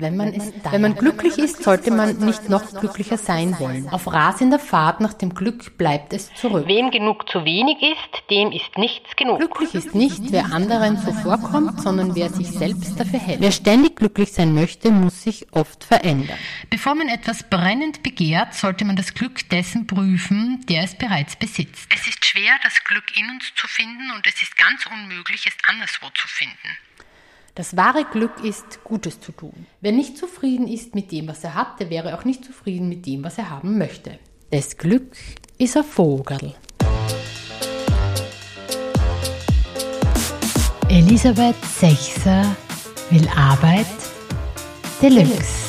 wenn man, es, wenn man glücklich ist, sollte man nicht noch glücklicher sein wollen. Auf rasender Fahrt nach dem Glück bleibt es zurück. Wem genug zu wenig ist, dem ist nichts genug. Glücklich ist nicht, wer anderen zuvorkommt, sondern wer sich selbst dafür hält. Wer ständig glücklich sein möchte, muss sich oft verändern. Bevor man etwas brennend begehrt, sollte man das Glück dessen prüfen, der es bereits besitzt. Es ist schwer, das Glück in uns zu finden und es ist ganz unmöglich, es anderswo zu finden. Das wahre Glück ist, Gutes zu tun. Wer nicht zufrieden ist mit dem, was er hat, der wäre auch nicht zufrieden mit dem, was er haben möchte. Das Glück ist ein Vogel. Elisabeth Sechser will Arbeit Deluxe.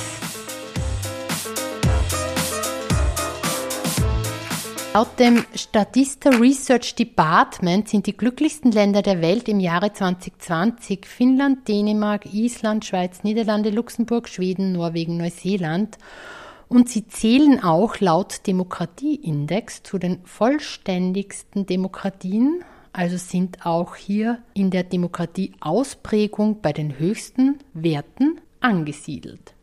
Laut dem Statista Research Department sind die glücklichsten Länder der Welt im Jahre 2020 Finnland, Dänemark, Island, Schweiz, Niederlande, Luxemburg, Schweden, Norwegen, Neuseeland. Und sie zählen auch laut Demokratieindex zu den vollständigsten Demokratien, also sind auch hier in der Demokratieausprägung bei den höchsten Werten angesiedelt.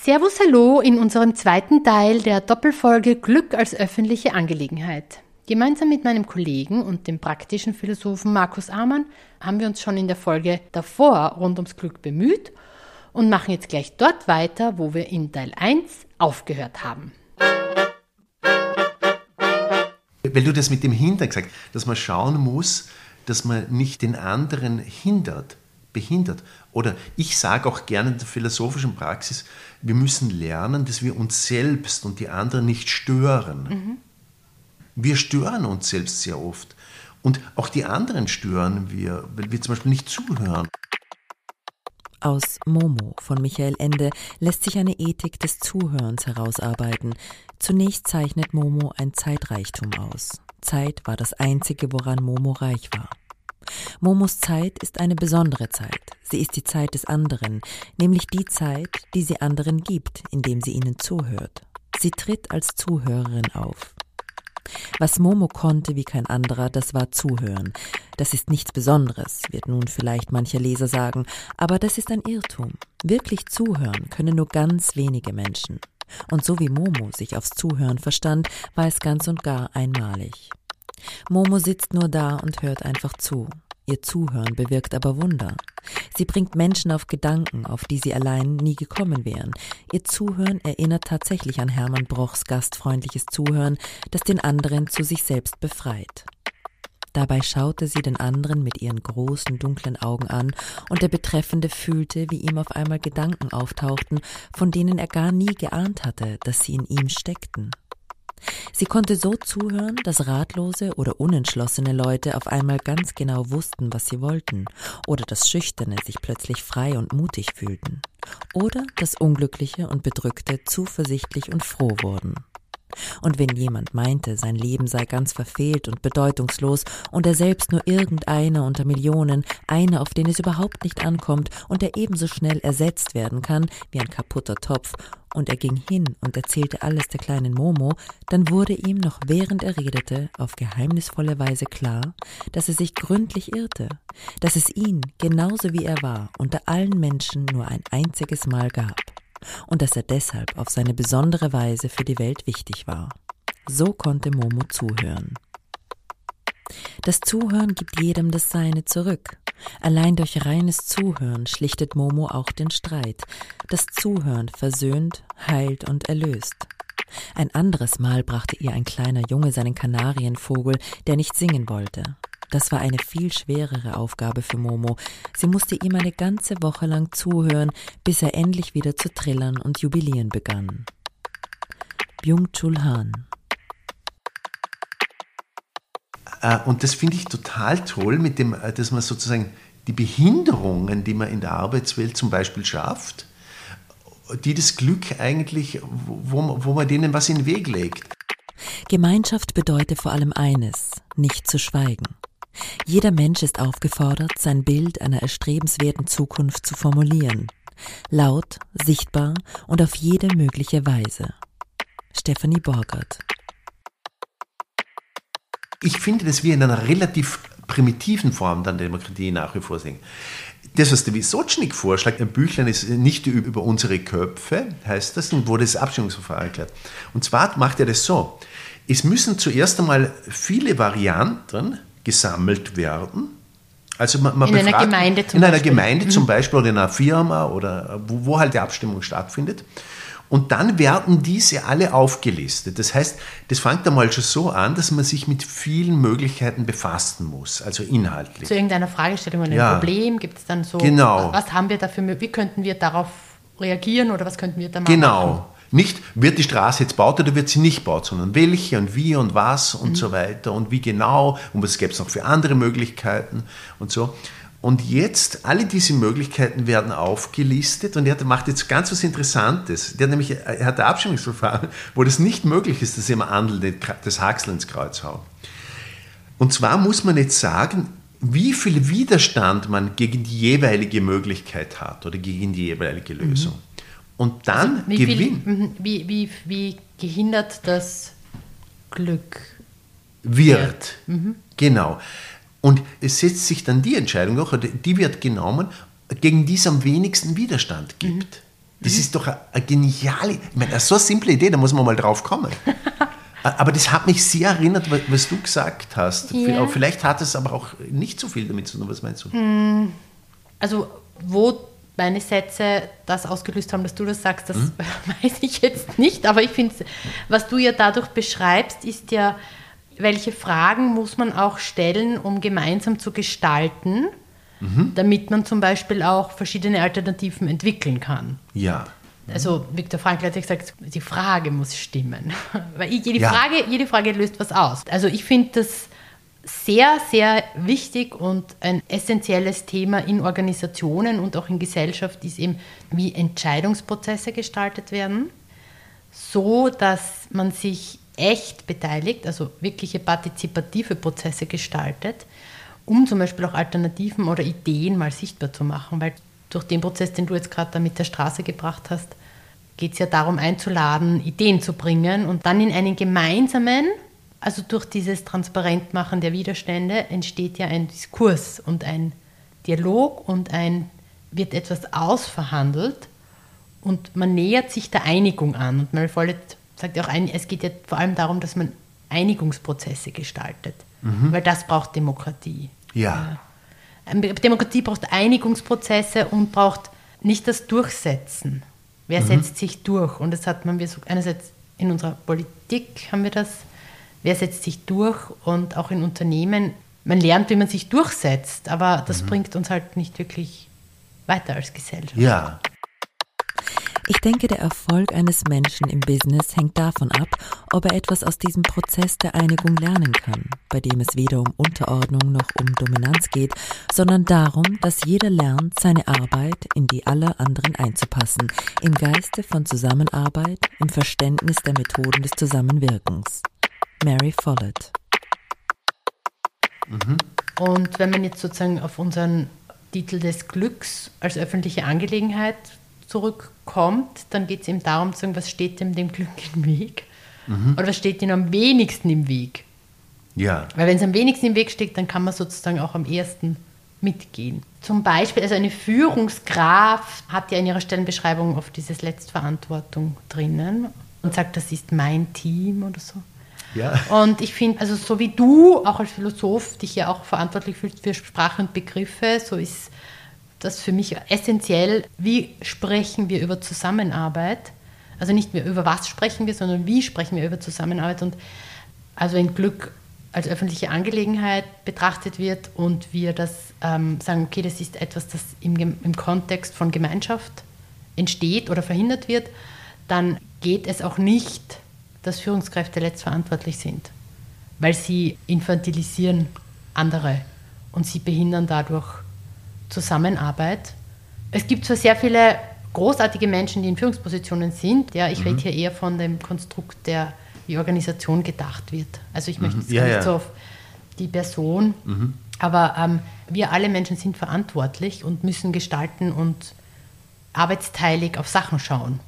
Servus, hallo in unserem zweiten Teil der Doppelfolge Glück als öffentliche Angelegenheit. Gemeinsam mit meinem Kollegen und dem praktischen Philosophen Markus Amann haben wir uns schon in der Folge davor rund ums Glück bemüht und machen jetzt gleich dort weiter, wo wir in Teil 1 aufgehört haben. Weil du das mit dem Hindern gesagt dass man schauen muss, dass man nicht den anderen hindert, behindert. Oder ich sage auch gerne in der philosophischen Praxis, wir müssen lernen, dass wir uns selbst und die anderen nicht stören. Mhm. Wir stören uns selbst sehr oft. Und auch die anderen stören wir, weil wir zum Beispiel nicht zuhören. Aus Momo von Michael Ende lässt sich eine Ethik des Zuhörens herausarbeiten. Zunächst zeichnet Momo ein Zeitreichtum aus. Zeit war das Einzige, woran Momo reich war. Momos Zeit ist eine besondere Zeit. Sie ist die Zeit des anderen, nämlich die Zeit, die sie anderen gibt, indem sie ihnen zuhört. Sie tritt als Zuhörerin auf. Was Momo konnte wie kein anderer, das war Zuhören. Das ist nichts Besonderes, wird nun vielleicht mancher Leser sagen, aber das ist ein Irrtum. Wirklich zuhören können nur ganz wenige Menschen. Und so wie Momo sich aufs Zuhören verstand, war es ganz und gar einmalig. Momo sitzt nur da und hört einfach zu. Ihr Zuhören bewirkt aber Wunder. Sie bringt Menschen auf Gedanken, auf die sie allein nie gekommen wären. Ihr Zuhören erinnert tatsächlich an Hermann Brochs gastfreundliches Zuhören, das den anderen zu sich selbst befreit. Dabei schaute sie den anderen mit ihren großen, dunklen Augen an, und der Betreffende fühlte, wie ihm auf einmal Gedanken auftauchten, von denen er gar nie geahnt hatte, dass sie in ihm steckten. Sie konnte so zuhören, dass ratlose oder unentschlossene Leute auf einmal ganz genau wussten, was sie wollten, oder dass Schüchterne sich plötzlich frei und mutig fühlten, oder dass Unglückliche und Bedrückte zuversichtlich und froh wurden. Und wenn jemand meinte, sein Leben sei ganz verfehlt und bedeutungslos und er selbst nur irgendeiner unter Millionen, einer, auf den es überhaupt nicht ankommt und der ebenso schnell ersetzt werden kann wie ein kaputter Topf, und er ging hin und erzählte alles der kleinen Momo, dann wurde ihm noch während er redete auf geheimnisvolle Weise klar, dass er sich gründlich irrte, dass es ihn, genauso wie er war, unter allen Menschen nur ein einziges Mal gab und dass er deshalb auf seine besondere Weise für die Welt wichtig war. So konnte Momo zuhören. Das Zuhören gibt jedem das Seine zurück. Allein durch reines Zuhören schlichtet Momo auch den Streit. Das Zuhören versöhnt, heilt und erlöst. Ein anderes Mal brachte ihr ein kleiner Junge seinen Kanarienvogel, der nicht singen wollte. Das war eine viel schwerere Aufgabe für Momo. Sie musste ihm eine ganze Woche lang zuhören, bis er endlich wieder zu trillern und jubilieren begann. Byung-Chul Han äh, Und das finde ich total toll, mit dem, äh, dass man sozusagen die Behinderungen, die man in der Arbeitswelt zum Beispiel schafft, die das Glück eigentlich, wo, wo man denen was in den Weg legt. Gemeinschaft bedeutet vor allem eines, nicht zu schweigen. Jeder Mensch ist aufgefordert, sein Bild einer erstrebenswerten Zukunft zu formulieren. Laut, sichtbar und auf jede mögliche Weise. Stephanie Borgert. Ich finde, dass wir in einer relativ primitiven Form der Demokratie nach wie vor sind. Das, was der Wisotschnik vorschlägt, ein Büchlein ist nicht über unsere Köpfe, heißt das, und wo das Abstimmungsverfahren erklärt. Und zwar macht er das so. Es müssen zuerst einmal viele Varianten gesammelt werden. Also man, man in befragt, einer Gemeinde zum In Beispiel. einer Gemeinde mhm. zum Beispiel oder in einer Firma oder wo, wo halt die Abstimmung stattfindet. Und dann werden diese alle aufgelistet. Das heißt, das fängt einmal schon so an, dass man sich mit vielen Möglichkeiten befassen muss, also inhaltlich. Zu irgendeiner Fragestellung oder einem ja. Problem gibt es dann so, genau. was haben wir dafür, wie könnten wir darauf reagieren oder was könnten wir da machen? Genau. Nicht, wird die Straße jetzt baut oder wird sie nicht baut, sondern welche und wie und was und mhm. so weiter und wie genau und was gäbe es noch für andere Möglichkeiten und so. Und jetzt, alle diese Möglichkeiten werden aufgelistet und er macht jetzt ganz was Interessantes. Der hat nämlich, er hat ein Abstimmungsverfahren, wo das nicht möglich ist, dass im Andel das Haxel ins Kreuz haue. Und zwar muss man jetzt sagen, wie viel Widerstand man gegen die jeweilige Möglichkeit hat oder gegen die jeweilige mhm. Lösung. Mhm. Und dann also wie gewinnt. Mhm, wie, wie, wie gehindert das Glück wird? wird. Mhm. Genau. Und es setzt sich dann die Entscheidung durch, die wird genommen, gegen die es am wenigsten Widerstand gibt. Mhm. Das mhm. ist doch eine, eine geniale, ich meine, so eine simple Idee, da muss man mal drauf kommen. aber das hat mich sehr erinnert, was du gesagt hast. Ja. Vielleicht hat es aber auch nicht so viel damit zu tun. Was meinst du? Hm. Also, wo meine Sätze das ausgelöst haben, dass du das sagst, das hm? weiß ich jetzt nicht. Aber ich finde, was du ja dadurch beschreibst, ist ja, welche Fragen muss man auch stellen, um gemeinsam zu gestalten, mhm. damit man zum Beispiel auch verschiedene Alternativen entwickeln kann. Ja. Also Viktor Frankl hat ja gesagt, die Frage muss stimmen. Weil jede, ja. Frage, jede Frage löst was aus. Also ich finde das sehr, sehr wichtig und ein essentielles Thema in Organisationen und auch in Gesellschaft ist eben, wie Entscheidungsprozesse gestaltet werden, so dass man sich echt beteiligt, also wirkliche partizipative Prozesse gestaltet, um zum Beispiel auch Alternativen oder Ideen mal sichtbar zu machen. Weil durch den Prozess, den du jetzt gerade da mit der Straße gebracht hast, geht es ja darum einzuladen, Ideen zu bringen und dann in einen gemeinsamen, also durch dieses Transparentmachen der Widerstände entsteht ja ein Diskurs und ein Dialog und ein wird etwas ausverhandelt und man nähert sich der Einigung an und man folgt sagt ja auch, ein, es geht ja vor allem darum, dass man Einigungsprozesse gestaltet, mhm. weil das braucht Demokratie. Ja. Ähm, Demokratie braucht Einigungsprozesse und braucht nicht das Durchsetzen. Wer mhm. setzt sich durch? Und das hat man, wir so, einerseits in unserer Politik haben wir das, wer setzt sich durch und auch in Unternehmen. Man lernt, wie man sich durchsetzt, aber das mhm. bringt uns halt nicht wirklich weiter als Gesellschaft. Ja. Ich denke, der Erfolg eines Menschen im Business hängt davon ab, ob er etwas aus diesem Prozess der Einigung lernen kann, bei dem es weder um Unterordnung noch um Dominanz geht, sondern darum, dass jeder lernt, seine Arbeit in die aller anderen einzupassen, im Geiste von Zusammenarbeit, im Verständnis der Methoden des Zusammenwirkens. Mary Follett. Mhm. Und wenn man jetzt sozusagen auf unseren Titel des Glücks als öffentliche Angelegenheit zurückkommt, dann geht es ihm darum zu sagen, was steht dem dem Glück im Weg? Mhm. Oder was steht ihm am wenigsten im Weg? Ja. Weil wenn es am wenigsten im Weg steht, dann kann man sozusagen auch am ersten mitgehen. Zum Beispiel, also eine Führungskraft hat ja in ihrer Stellenbeschreibung oft dieses Letztverantwortung drinnen und sagt, das ist mein Team oder so. Ja. Und ich finde, also so wie du auch als Philosoph dich ja auch verantwortlich fühlst für Sprache und Begriffe, so ist das für mich essentiell, wie sprechen wir über Zusammenarbeit. Also nicht mehr über was sprechen wir, sondern wie sprechen wir über Zusammenarbeit. Und also wenn Glück als öffentliche Angelegenheit betrachtet wird und wir das ähm, sagen, okay, das ist etwas, das im, im Kontext von Gemeinschaft entsteht oder verhindert wird, dann geht es auch nicht, dass Führungskräfte letztverantwortlich sind, weil sie infantilisieren andere und sie behindern dadurch Zusammenarbeit. Es gibt zwar sehr viele großartige Menschen, die in Führungspositionen sind. Ja, ich mhm. rede hier eher von dem Konstrukt, der wie Organisation gedacht wird. Also ich möchte mhm. ja, nicht ja. so auf die Person, mhm. aber ähm, wir alle Menschen sind verantwortlich und müssen gestalten und arbeitsteilig auf Sachen schauen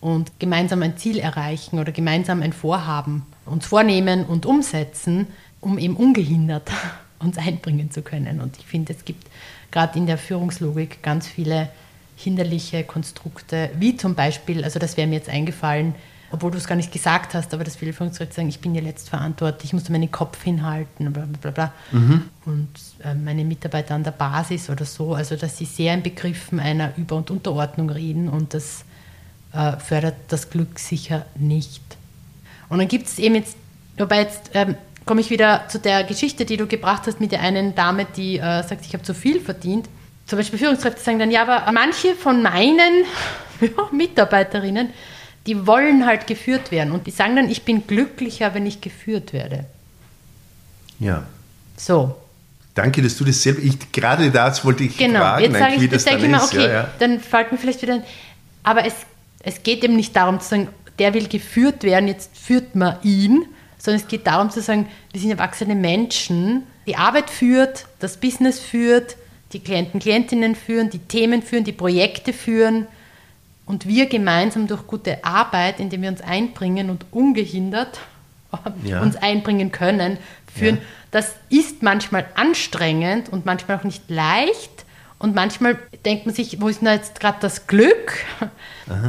und gemeinsam ein Ziel erreichen oder gemeinsam ein Vorhaben uns vornehmen und umsetzen, um eben ungehindert uns einbringen zu können. Und ich finde, es gibt gerade in der Führungslogik ganz viele hinderliche Konstrukte, wie zum Beispiel, also das wäre mir jetzt eingefallen, obwohl du es gar nicht gesagt hast, aber dass viele Führungskräfte sagen, ich bin ja letztverantwortlich, ich muss meinen Kopf hinhalten, bla bla bla. Mhm. Und äh, meine Mitarbeiter an der Basis oder so, also dass sie sehr in Begriffen einer Über- und Unterordnung reden und das äh, fördert das Glück sicher nicht. Und dann gibt es eben jetzt, wobei jetzt ähm, komme ich wieder zu der Geschichte, die du gebracht hast mit der einen Dame, die äh, sagt, ich habe zu viel verdient. Zum Beispiel Führungskräfte sagen dann, ja, aber manche von meinen ja, Mitarbeiterinnen, die wollen halt geführt werden und die sagen dann, ich bin glücklicher, wenn ich geführt werde. Ja. So. Danke, dass du das selber, ich, gerade das wollte ich genau. fragen, jetzt sage ich, wie das dann ich immer, okay, ja, ja. dann fällt mir vielleicht wieder ein, aber es, es geht eben nicht darum zu sagen, der will geführt werden, jetzt führt man ihn, sondern es geht darum zu sagen, wir sind erwachsene Menschen, die Arbeit führt, das Business führt, die Klienten, Klientinnen führen, die Themen führen, die Projekte führen und wir gemeinsam durch gute Arbeit, indem wir uns einbringen und ungehindert ja. uns einbringen können, führen. Ja. Das ist manchmal anstrengend und manchmal auch nicht leicht. Und manchmal denkt man sich, wo ist denn jetzt gerade das Glück?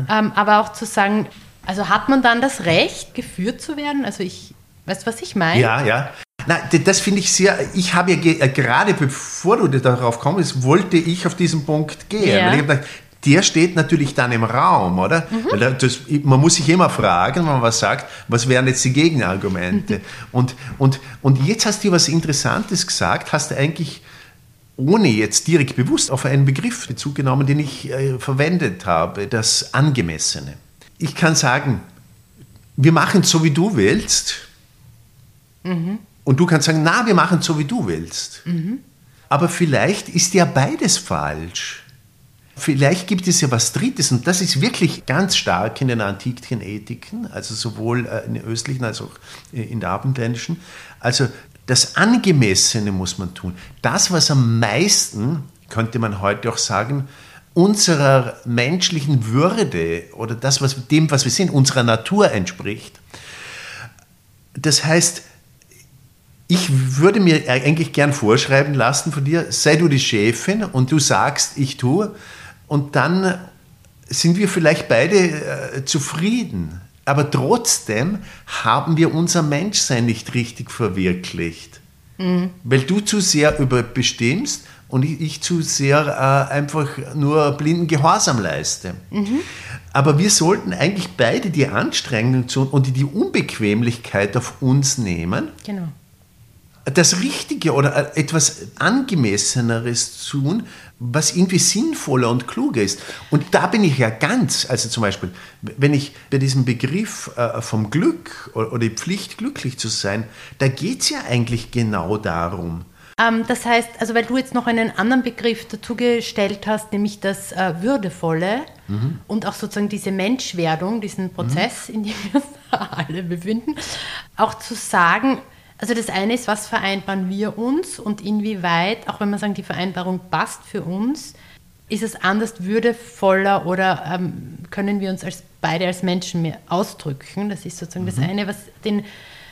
Ähm, aber auch zu sagen, also hat man dann das Recht, geführt zu werden? Also ich, weißt du, was ich meine? Ja, ja. Na, das finde ich sehr, ich habe ja äh, gerade bevor du darauf kommst, wollte ich auf diesen Punkt gehen. Ja. Weil ich gedacht, der steht natürlich dann im Raum, oder? Mhm. Das, man muss sich immer fragen, wenn man was sagt, was wären jetzt die Gegenargumente? Und, und, und jetzt hast du was Interessantes gesagt, hast du eigentlich ohne jetzt direkt bewusst auf einen Begriff Bezug genommen, den ich äh, verwendet habe, das Angemessene. Ich kann sagen, wir machen es so, wie du willst. Mhm. Und du kannst sagen, na, wir machen es so, wie du willst. Mhm. Aber vielleicht ist ja beides falsch. Vielleicht gibt es ja was Drittes und das ist wirklich ganz stark in den antiken Ethiken, also sowohl äh, in den östlichen als auch in der abendländischen. Also das Angemessene muss man tun. Das, was am meisten, könnte man heute auch sagen, unserer menschlichen Würde oder das, was dem, was wir sind, unserer Natur entspricht. Das heißt, ich würde mir eigentlich gern vorschreiben lassen von dir, sei du die Chefin und du sagst, ich tue, und dann sind wir vielleicht beide äh, zufrieden. Aber trotzdem haben wir unser Menschsein nicht richtig verwirklicht. Mhm. Weil du zu sehr überbestimmst und ich, ich zu sehr äh, einfach nur blinden Gehorsam leiste. Mhm. Aber wir sollten eigentlich beide die Anstrengung und die Unbequemlichkeit auf uns nehmen. Genau das Richtige oder etwas Angemesseneres tun, was irgendwie sinnvoller und kluger ist. Und da bin ich ja ganz, also zum Beispiel, wenn ich bei diesem Begriff äh, vom Glück oder die Pflicht, glücklich zu sein, da geht es ja eigentlich genau darum. Ähm, das heißt, also weil du jetzt noch einen anderen Begriff dazu gestellt hast, nämlich das äh, Würdevolle mhm. und auch sozusagen diese Menschwerdung, diesen Prozess, mhm. in dem wir uns alle befinden, auch zu sagen, also das eine ist, was vereinbaren wir uns und inwieweit, auch wenn man sagen, die Vereinbarung passt für uns, ist es anders würdevoller oder ähm, können wir uns als beide als Menschen mehr ausdrücken? Das ist sozusagen mhm. das eine, was, den,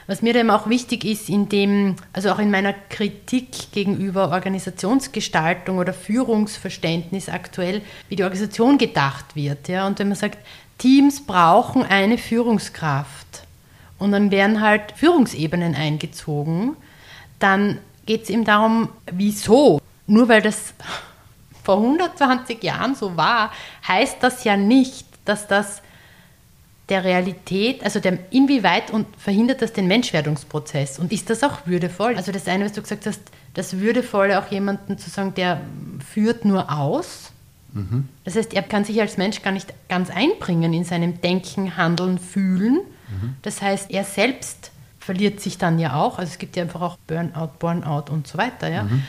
was mir dann auch wichtig ist, in dem, also auch in meiner Kritik gegenüber Organisationsgestaltung oder Führungsverständnis aktuell, wie die Organisation gedacht wird. Ja? Und wenn man sagt, Teams brauchen eine Führungskraft und dann werden halt Führungsebenen eingezogen, dann geht es ihm darum, wieso. Nur weil das vor 120 Jahren so war, heißt das ja nicht, dass das der Realität, also der, inwieweit und verhindert das den Menschwerdungsprozess und ist das auch würdevoll? Also das eine, was du gesagt hast, das Würdevolle auch jemanden zu sagen, der führt nur aus. Mhm. Das heißt, er kann sich als Mensch gar nicht ganz einbringen in seinem Denken, Handeln, Fühlen. Das heißt, er selbst verliert sich dann ja auch. Also es gibt ja einfach auch Burnout, Burnout und so weiter. Ja? Mhm.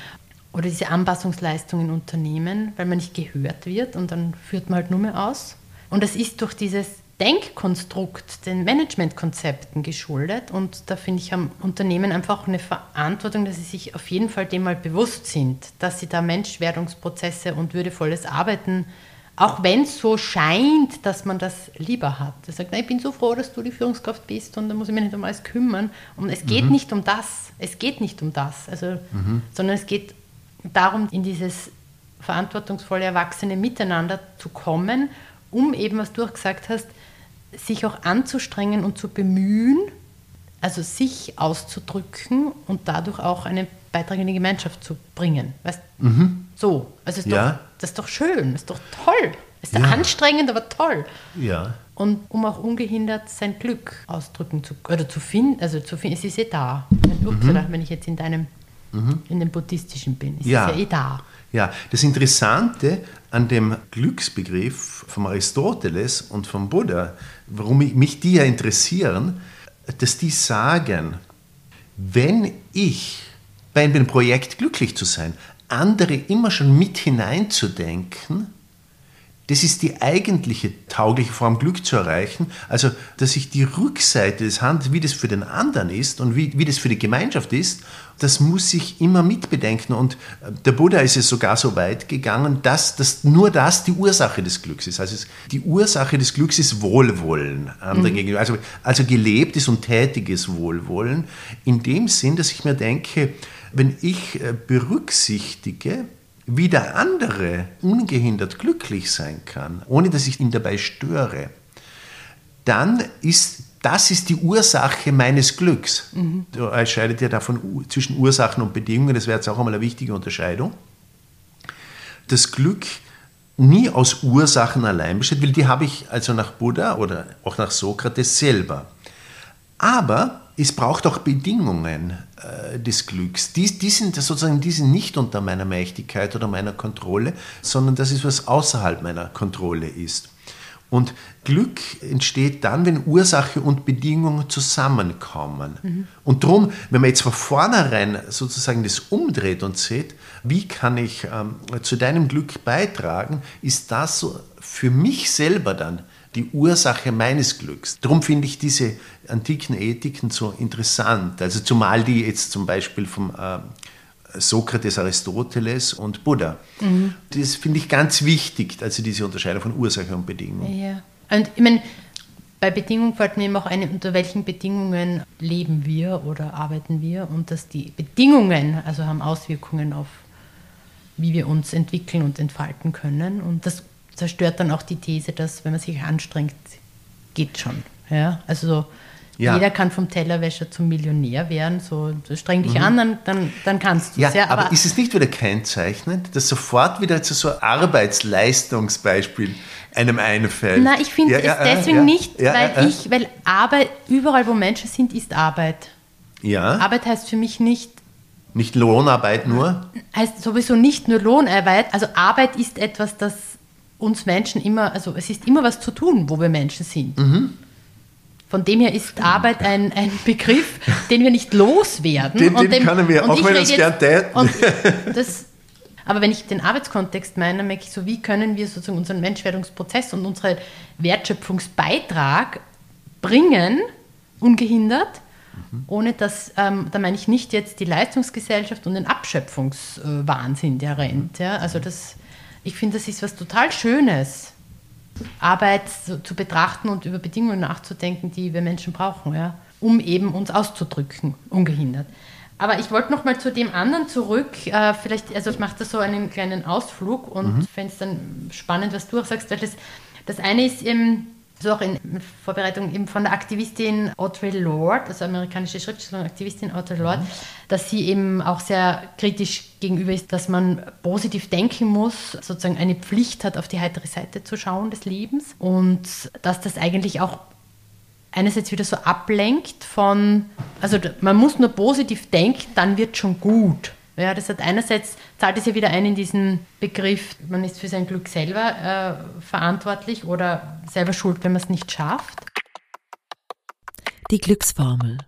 Oder diese Anpassungsleistung in Unternehmen, weil man nicht gehört wird und dann führt man halt nur mehr aus. Und das ist durch dieses Denkkonstrukt, den Managementkonzepten geschuldet. Und da finde ich, haben Unternehmen einfach eine Verantwortung, dass sie sich auf jeden Fall dem mal bewusst sind, dass sie da Menschwerdungsprozesse und würdevolles Arbeiten auch wenn es so scheint, dass man das lieber hat. Er sagt, ich bin so froh, dass du die Führungskraft bist und da muss ich mich nicht um alles kümmern. Und es geht mhm. nicht um das. Es geht nicht um das. Also, mhm. Sondern es geht darum, in dieses verantwortungsvolle Erwachsene Miteinander zu kommen, um eben, was du auch gesagt hast, sich auch anzustrengen und zu bemühen, also sich auszudrücken und dadurch auch einen Beitrag in die Gemeinschaft zu bringen. Weißt? Mhm. So, also ist ja. doch, das ist doch schön, ist doch toll. Ist ja. anstrengend, aber toll. Ja. Und um auch ungehindert sein Glück ausdrücken zu oder zu finden, also zu finden, es ist eh da. Ups, mhm. wenn ich jetzt in deinem, mhm. in dem buddhistischen bin, es ja. ist ja eh da. Ja, das Interessante an dem Glücksbegriff von Aristoteles und vom Buddha, warum mich die ja interessieren, dass die sagen, wenn ich bei einem Projekt glücklich zu sein, andere immer schon mit hineinzudenken, das ist die eigentliche taugliche Form, Glück zu erreichen. Also, dass ich die Rückseite des Handels, wie das für den anderen ist und wie, wie das für die Gemeinschaft ist, das muss ich immer mitbedenken. Und äh, der Buddha ist es sogar so weit gegangen, dass, dass nur das die Ursache des Glücks ist. Also die Ursache des Glücks ist Wohlwollen anderen mhm. gegenüber. Also, also gelebtes und tätiges Wohlwollen. In dem Sinn, dass ich mir denke, wenn ich äh, berücksichtige, wie der andere ungehindert glücklich sein kann, ohne dass ich ihn dabei störe, dann ist das ist die Ursache meines Glücks. Mhm. Du entscheidet ja davon zwischen Ursachen und Bedingungen, das wäre jetzt auch einmal eine wichtige Unterscheidung. Das Glück nie aus Ursachen allein besteht, weil die habe ich also nach Buddha oder auch nach Sokrates selber. Aber es braucht auch Bedingungen äh, des Glücks. Die, die, sind sozusagen die sind nicht unter meiner Mächtigkeit oder meiner Kontrolle, sondern das ist, was außerhalb meiner Kontrolle ist. Und Glück entsteht dann, wenn Ursache und Bedingungen zusammenkommen. Mhm. Und darum, wenn man jetzt von vornherein sozusagen das umdreht und sieht, wie kann ich ähm, zu deinem Glück beitragen, ist das so für mich selber dann die Ursache meines Glücks. Darum finde ich diese antiken Ethiken so interessant. Also zumal die jetzt zum Beispiel vom äh, Sokrates, Aristoteles und Buddha. Mhm. Das finde ich ganz wichtig, also diese Unterscheidung von Ursache und Bedingung. Ja. Und ich meine, bei Bedingungen fällt mir eben auch ein, unter welchen Bedingungen leben wir oder arbeiten wir und dass die Bedingungen also haben Auswirkungen auf, wie wir uns entwickeln und entfalten können. Und das zerstört dann auch die These, dass wenn man sich anstrengt, geht schon. Ja? Also so, ja. jeder kann vom Tellerwäscher zum Millionär werden. So, streng dich mhm. an, dann, dann, dann kannst du es. Ja, ja, aber, aber, ist es nicht wieder kennzeichnend, dass sofort wieder so ein Arbeitsleistungsbeispiel einem einfällt? Nein, ich finde es deswegen nicht, weil ich, weil Arbeit, überall wo Menschen sind, ist Arbeit. Ja. Arbeit heißt für mich nicht nicht Lohnarbeit nur? Heißt sowieso nicht nur Lohnarbeit. Also Arbeit ist etwas, das uns Menschen immer, also es ist immer was zu tun, wo wir Menschen sind. Mhm. Von dem her ist Arbeit ein, ein Begriff, den wir nicht loswerden. Den, den dem, können wir, auch wenn es gern. Das, aber wenn ich den Arbeitskontext meine, dann merke ich so, wie können wir sozusagen unseren Menschwerdungsprozess und unseren Wertschöpfungsbeitrag bringen, ungehindert, mhm. ohne dass, ähm, da meine ich nicht jetzt die Leistungsgesellschaft und den Abschöpfungswahnsinn, der rennt. Ja? Also das ich finde, das ist was total Schönes, Arbeit so, zu betrachten und über Bedingungen nachzudenken, die wir Menschen brauchen, ja, um eben uns auszudrücken, ungehindert. Aber ich wollte noch mal zu dem anderen zurück. Äh, vielleicht, also ich mache da so einen kleinen Ausflug und mhm. fände es dann spannend, was du auch sagst, weil das, das eine ist eben, so auch in Vorbereitung eben von der Aktivistin Audre Lorde, also amerikanische Schriftstellerin und Aktivistin Audre Lorde, mhm. dass sie eben auch sehr kritisch gegenüber ist, dass man positiv denken muss, sozusagen eine Pflicht hat, auf die heitere Seite zu schauen des Lebens und dass das eigentlich auch einerseits wieder so ablenkt von, also man muss nur positiv denken, dann wird schon gut. Ja, das hat einerseits zahlt es ja wieder ein in diesen Begriff, man ist für sein Glück selber äh, verantwortlich oder selber schuld, wenn man es nicht schafft. Die Glücksformel.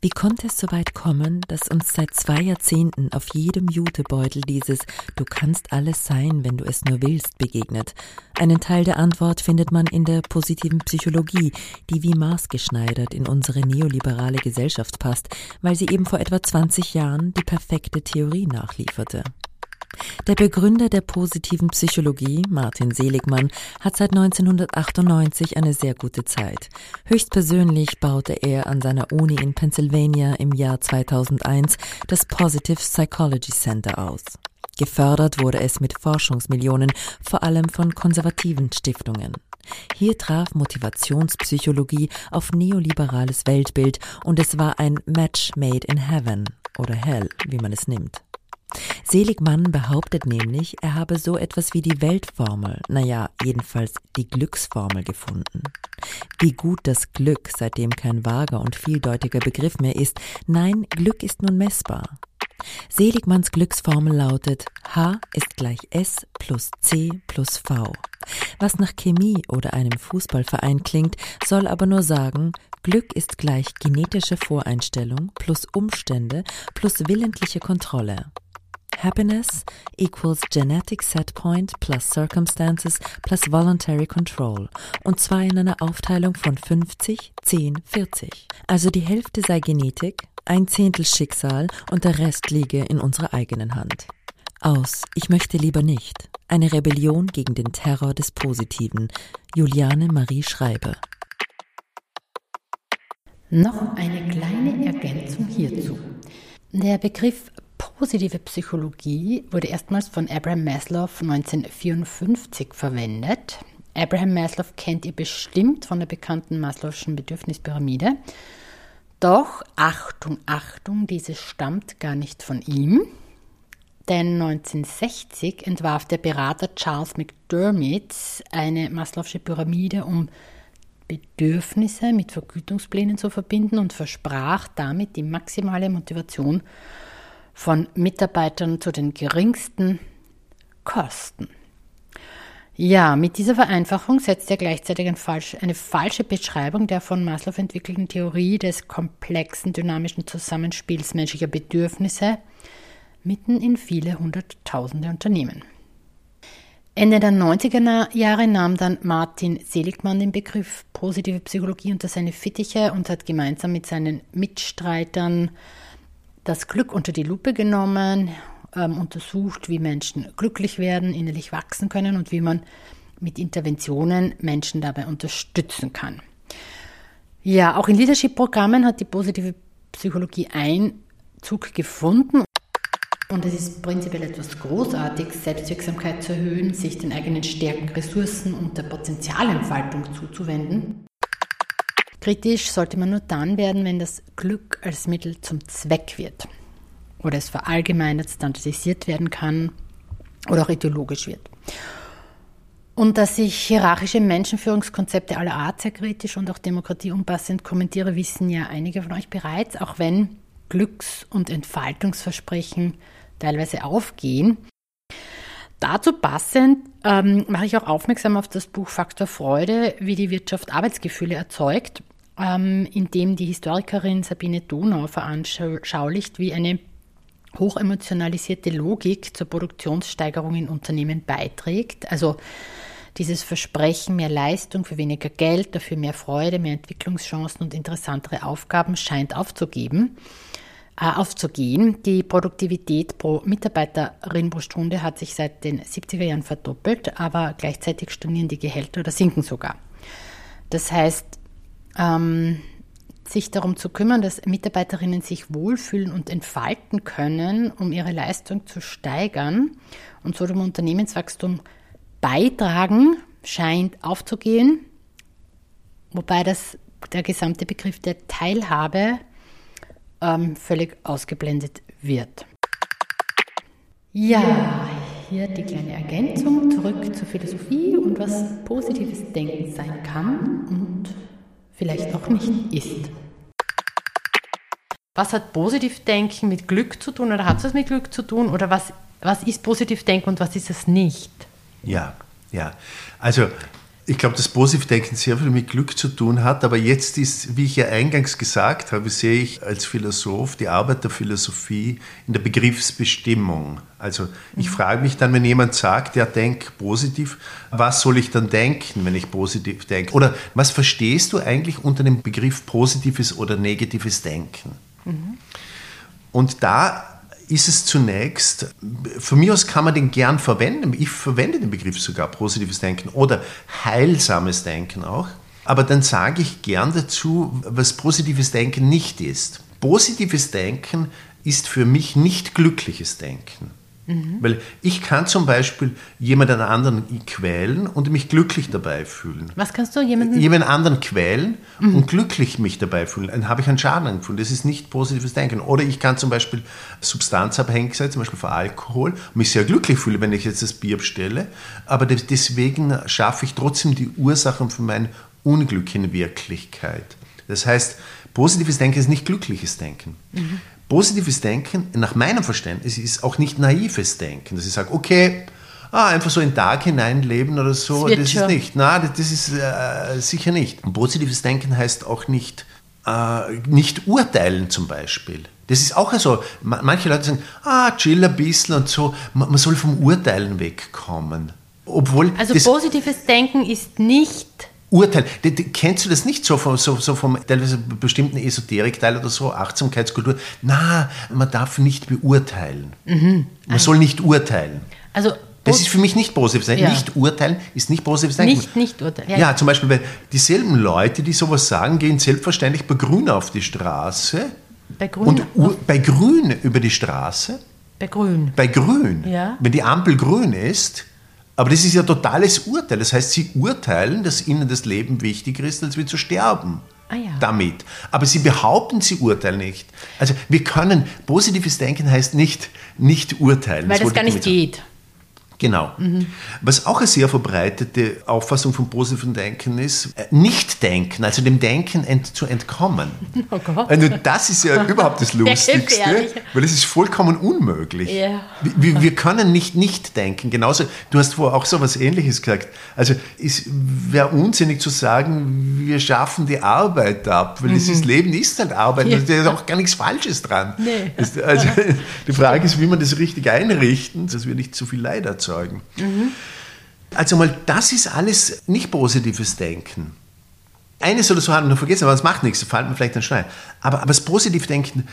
Wie konnte es so weit kommen, dass uns seit zwei Jahrzehnten auf jedem Jutebeutel dieses Du kannst alles sein, wenn du es nur willst begegnet? Einen Teil der Antwort findet man in der positiven Psychologie, die wie maßgeschneidert in unsere neoliberale Gesellschaft passt, weil sie eben vor etwa 20 Jahren die perfekte Theorie nachlieferte. Der Begründer der positiven Psychologie, Martin Seligmann, hat seit 1998 eine sehr gute Zeit. Höchstpersönlich baute er an seiner Uni in Pennsylvania im Jahr 2001 das Positive Psychology Center aus. Gefördert wurde es mit Forschungsmillionen, vor allem von konservativen Stiftungen. Hier traf Motivationspsychologie auf neoliberales Weltbild und es war ein Match made in heaven oder hell, wie man es nimmt. Seligmann behauptet nämlich, er habe so etwas wie die Weltformel, naja, jedenfalls die Glücksformel gefunden. Wie gut das Glück seitdem kein vager und vieldeutiger Begriff mehr ist, nein, Glück ist nun messbar. Seligmanns Glücksformel lautet H ist gleich S plus C plus V. Was nach Chemie oder einem Fußballverein klingt, soll aber nur sagen, Glück ist gleich genetische Voreinstellung plus Umstände plus willentliche Kontrolle. Happiness equals genetic set point plus circumstances plus voluntary control. Und zwar in einer Aufteilung von 50, 10, 40. Also die Hälfte sei Genetik, ein Zehntel Schicksal und der Rest liege in unserer eigenen Hand. Aus Ich möchte lieber nicht. Eine Rebellion gegen den Terror des Positiven. Juliane Marie Schreiber. Noch eine kleine Ergänzung hierzu. Der Begriff positive Psychologie wurde erstmals von Abraham Maslow 1954 verwendet. Abraham Maslow kennt ihr bestimmt von der bekannten Maslow'schen Bedürfnispyramide. Doch, Achtung, Achtung, diese stammt gar nicht von ihm. Denn 1960 entwarf der Berater Charles McDermott eine Maslow'sche Pyramide, um Bedürfnisse mit Vergütungsplänen zu verbinden und versprach damit die maximale Motivation von Mitarbeitern zu den geringsten Kosten. Ja, mit dieser Vereinfachung setzt er gleichzeitig ein falsch, eine falsche Beschreibung der von Maslow entwickelten Theorie des komplexen dynamischen Zusammenspiels menschlicher Bedürfnisse mitten in viele hunderttausende Unternehmen. Ende der 90er Jahre nahm dann Martin Seligmann den Begriff positive Psychologie unter seine Fittiche und hat gemeinsam mit seinen Mitstreitern das Glück unter die Lupe genommen, ähm, untersucht, wie Menschen glücklich werden, innerlich wachsen können und wie man mit Interventionen Menschen dabei unterstützen kann. Ja, auch in Leadership-Programmen hat die positive Psychologie Einzug gefunden. Und es ist prinzipiell etwas Großartiges, Selbstwirksamkeit zu erhöhen, sich den eigenen Stärken, Ressourcen und der Potenzialentfaltung zuzuwenden. Kritisch sollte man nur dann werden, wenn das Glück als Mittel zum Zweck wird oder es verallgemeinert, standardisiert werden kann oder auch ideologisch wird. Und dass ich hierarchische Menschenführungskonzepte aller Art sehr kritisch und auch Demokratie unpassend kommentiere, wissen ja einige von euch bereits, auch wenn Glücks- und Entfaltungsversprechen teilweise aufgehen. Dazu passend ähm, mache ich auch aufmerksam auf das Buch Faktor Freude, wie die Wirtschaft Arbeitsgefühle erzeugt, ähm, in dem die Historikerin Sabine Donau veranschaulicht, wie eine hochemotionalisierte Logik zur Produktionssteigerung in Unternehmen beiträgt. Also dieses Versprechen, mehr Leistung für weniger Geld, dafür mehr Freude, mehr Entwicklungschancen und interessantere Aufgaben scheint aufzugeben, äh, aufzugehen. Die Produktivität pro Mitarbeiterin pro Stunde hat sich seit den 70er Jahren verdoppelt, aber gleichzeitig stagnieren die Gehälter oder sinken sogar. Das heißt, ähm, sich darum zu kümmern, dass Mitarbeiterinnen sich wohlfühlen und entfalten können, um ihre Leistung zu steigern und so dem Unternehmenswachstum beitragen, scheint aufzugehen, wobei das, der gesamte Begriff der Teilhabe ähm, völlig ausgeblendet wird. Ja, hier die kleine Ergänzung zurück zur Philosophie und was positives Denken sein kann. Und vielleicht auch nicht ist. Was hat Positivdenken mit Glück zu tun oder hat es was mit Glück zu tun oder was, was ist Positivdenken und was ist es nicht? Ja, ja. Also ich glaube, dass Positivdenken sehr viel mit Glück zu tun hat, aber jetzt ist, wie ich ja eingangs gesagt habe, sehe ich als Philosoph die Arbeit der Philosophie in der Begriffsbestimmung. Also ich mhm. frage mich dann, wenn jemand sagt, ja, denk positiv, was soll ich dann denken, wenn ich positiv denke? Oder was verstehst du eigentlich unter dem Begriff positives oder negatives Denken? Mhm. Und da ist es zunächst, von mir aus kann man den gern verwenden, ich verwende den Begriff sogar, positives Denken oder heilsames Denken auch, aber dann sage ich gern dazu, was positives Denken nicht ist. Positives Denken ist für mich nicht glückliches Denken. Mhm. Weil ich kann zum Beispiel jemanden anderen quälen und mich glücklich dabei fühlen. Was kannst du jemanden? Jemanden anderen quälen mhm. und glücklich mich dabei fühlen. Dann habe ich einen Schaden angefühlt. Das ist nicht positives Denken. Oder ich kann zum Beispiel substanzabhängig sein, zum Beispiel von Alkohol, mich sehr glücklich fühle, wenn ich jetzt das Bier bestelle. Aber deswegen schaffe ich trotzdem die Ursachen für mein Unglück in Wirklichkeit. Das heißt, positives Denken ist nicht glückliches Denken. Mhm. Positives Denken, nach meinem Verständnis, ist auch nicht naives Denken, dass ich sage, okay, ah, einfach so in den Tag hineinleben oder so, das, das ist nicht. Nein, das, das ist äh, sicher nicht. positives Denken heißt auch nicht, äh, nicht urteilen zum Beispiel. Das ist auch so. Manche Leute sagen, ah, chill ein bisschen und so. Man, man soll vom Urteilen wegkommen. Obwohl also positives Denken ist nicht Urteil. Kennst du das nicht so vom, so, so vom teilweise bestimmten Esoterikteil oder so, Achtsamkeitskultur? Na, man darf nicht beurteilen. Mhm. Man soll nicht urteilen. Also das ist für mich nicht positives Denken. Ja. Nicht urteilen ist nicht positives Denken. Nicht, nicht urteilen. Ja, ja, zum Beispiel, weil dieselben Leute, die sowas sagen, gehen selbstverständlich bei Grün auf die Straße. Bei Grün? Und bei Grün über die Straße. Bei Grün. Bei Grün. Ja. Wenn die Ampel grün ist, aber das ist ja totales Urteil. Das heißt, sie urteilen, dass ihnen das Leben wichtiger ist, als wir zu sterben. Ah ja. Damit. Aber sie behaupten, sie urteilen nicht. Also wir können, positives Denken heißt nicht, nicht urteilen. Weil das, das gar nicht geht. Genau. Mhm. Was auch eine sehr verbreitete Auffassung von positivem Denken ist, äh, nicht denken, also dem Denken ent zu entkommen. Oh Gott. Also das ist ja überhaupt das Lustigste, weil es ist vollkommen unmöglich. Yeah. Wir, wir, können nicht nicht denken. Genauso, du hast vorher auch so etwas Ähnliches gesagt. Also es wäre unsinnig zu sagen, wir schaffen die Arbeit ab, weil mhm. das Leben ist halt Arbeit. Ja. Da ist auch gar nichts Falsches dran. Nee. Also die Frage ist, wie man das richtig einrichten, dass wir nicht zu viel Leid erzeugen erzeugen. Mhm. Also mal, das ist alles nicht positives Denken. Eines oder so haben wir noch vergessen, aber das macht nichts, da fällt mir vielleicht ein Stein. Aber, aber das positive Denken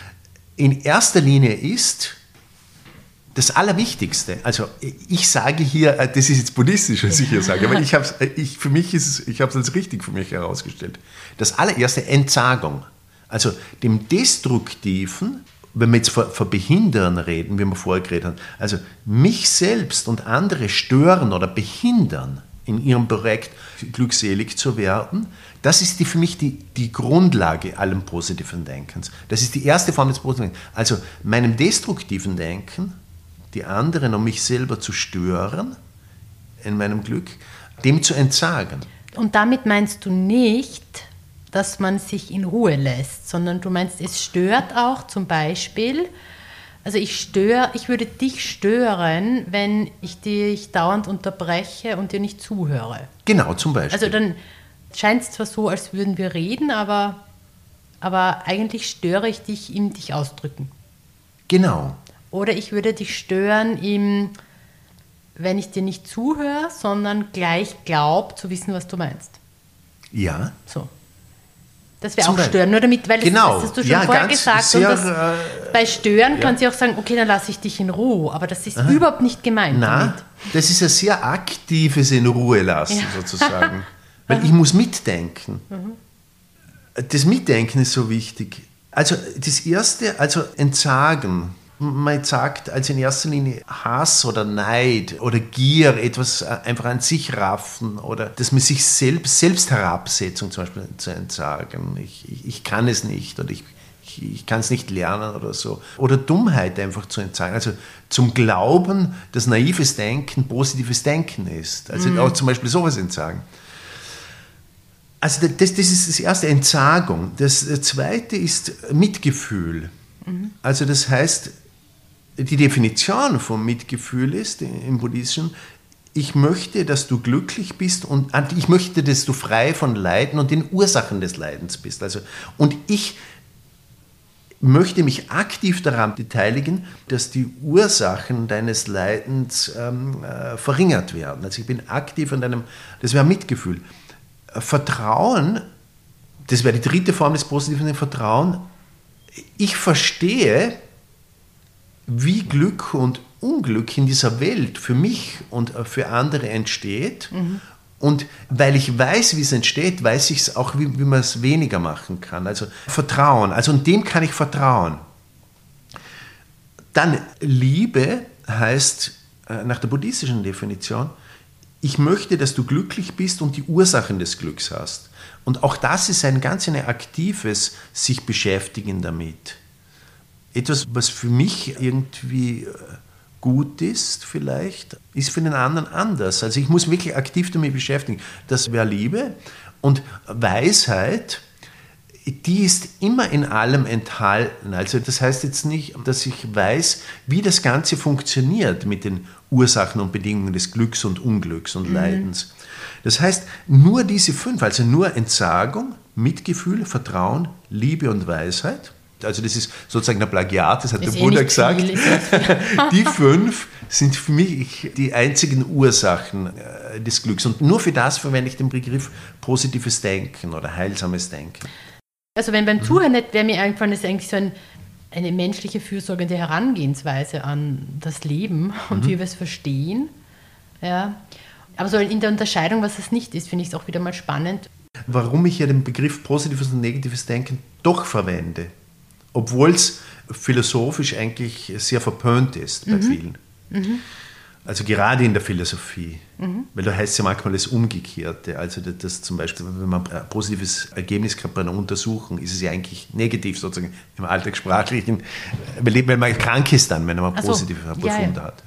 in erster Linie ist das Allerwichtigste. Also ich sage hier, äh, das ist jetzt buddhistisch, was ich hier sage, aber ich habe ich, für mich ist es, ich habe es als richtig für mich herausgestellt. Das allererste Entsagung, also dem Destruktiven wenn wir jetzt von, von Behindern reden, wie wir vorher geredet haben, also mich selbst und andere stören oder behindern in ihrem Projekt glückselig zu werden, das ist die, für mich die, die Grundlage allem positiven Denkens. Das ist die erste Form des positiven Denkens. Also meinem destruktiven Denken, die anderen und mich selber zu stören in meinem Glück, dem zu entsagen. Und damit meinst du nicht, dass man sich in Ruhe lässt, sondern du meinst, es stört auch zum Beispiel, also ich störe, ich würde dich stören, wenn ich dich dauernd unterbreche und dir nicht zuhöre. Genau, zum Beispiel. Also dann scheint es zwar so, als würden wir reden, aber, aber eigentlich störe ich dich im dich ausdrücken. Genau. Oder ich würde dich stören im, wenn ich dir nicht zuhöre, sondern gleich glaub zu wissen, was du meinst. Ja. So. Das wäre auch stören, nur damit, weil genau. das, das hast du schon ja, vorher gesagt. Sehr, das, äh, bei Stören ja. kann sie auch sagen, okay, dann lasse ich dich in Ruhe, aber das ist Aha. überhaupt nicht gemeint. Nein, das ist ein sehr aktives in Ruhe lassen ja. sozusagen. weil ich muss mitdenken. Mhm. Das Mitdenken ist so wichtig. Also das Erste, also Entsagen man sagt als in erster Linie Hass oder Neid oder Gier, etwas äh, einfach an sich raffen oder dass man sich selbst, Selbstherabsetzung zum Beispiel zu entsagen. Ich, ich, ich kann es nicht oder ich, ich, ich kann es nicht lernen oder so. Oder Dummheit einfach zu entsagen. Also zum Glauben, dass naives Denken positives Denken ist. Also mhm. auch zum Beispiel sowas entsagen. Also das, das ist das erste, Entsagung. Das zweite ist Mitgefühl. Mhm. Also das heißt, die Definition von Mitgefühl ist im Buddhistischen, ich möchte, dass du glücklich bist und ich möchte, dass du frei von Leiden und den Ursachen des Leidens bist. Also, und ich möchte mich aktiv daran beteiligen, dass die Ursachen deines Leidens ähm, äh, verringert werden. Also ich bin aktiv an deinem, das wäre Mitgefühl. Vertrauen, das wäre die dritte Form des positiven Vertrauen. Ich verstehe, wie Glück und Unglück in dieser Welt für mich und für andere entsteht. Mhm. Und weil ich weiß, wie es entsteht, weiß ich es auch, wie, wie man es weniger machen kann. Also Vertrauen. Also und dem kann ich vertrauen. Dann Liebe heißt äh, nach der buddhistischen Definition, ich möchte, dass du glücklich bist und die Ursachen des Glücks hast. Und auch das ist ein ganz ein aktives sich beschäftigen damit. Etwas, was für mich irgendwie äh, gut ist vielleicht, ist für den anderen anders. Also ich muss wirklich aktiv damit beschäftigen. Das wäre Liebe und Weisheit, die ist immer in allem enthalten. Also das heißt jetzt nicht, dass ich weiß, wie das Ganze funktioniert mit den Ursachen und Bedingungen des Glücks und Unglücks und mhm. Leidens. Das heißt, nur diese fünf, also nur Entsagung, Mitgefühl, Vertrauen, Liebe und Weisheit, also das ist sozusagen ein Plagiat, das hat ist der eh Buddha gesagt. Viel, die fünf sind für mich die einzigen Ursachen äh, des Glücks. Und nur für das verwende ich den Begriff positives Denken oder heilsames Denken. Also wenn beim mhm. Zuhören nicht, wäre mir eingefallen, ist eigentlich so ein, eine menschliche fürsorgende Herangehensweise an das Leben und mhm. wie wir es verstehen. Ja. Aber so in der Unterscheidung, was es nicht ist, finde ich es auch wieder mal spannend. Warum ich ja den Begriff positives und negatives Denken doch verwende obwohl es philosophisch eigentlich sehr verpönt ist bei mhm. vielen. Mhm. Also gerade in der Philosophie, mhm. weil da heißt es ja manchmal das Umgekehrte. Also das, das, zum Beispiel, wenn man ein positives Ergebnis hat bei einer Untersuchung, ist es ja eigentlich negativ sozusagen im alltagssprachlichen, weil man krank ist dann, wenn man positiven so. Befund ja, ja. hat.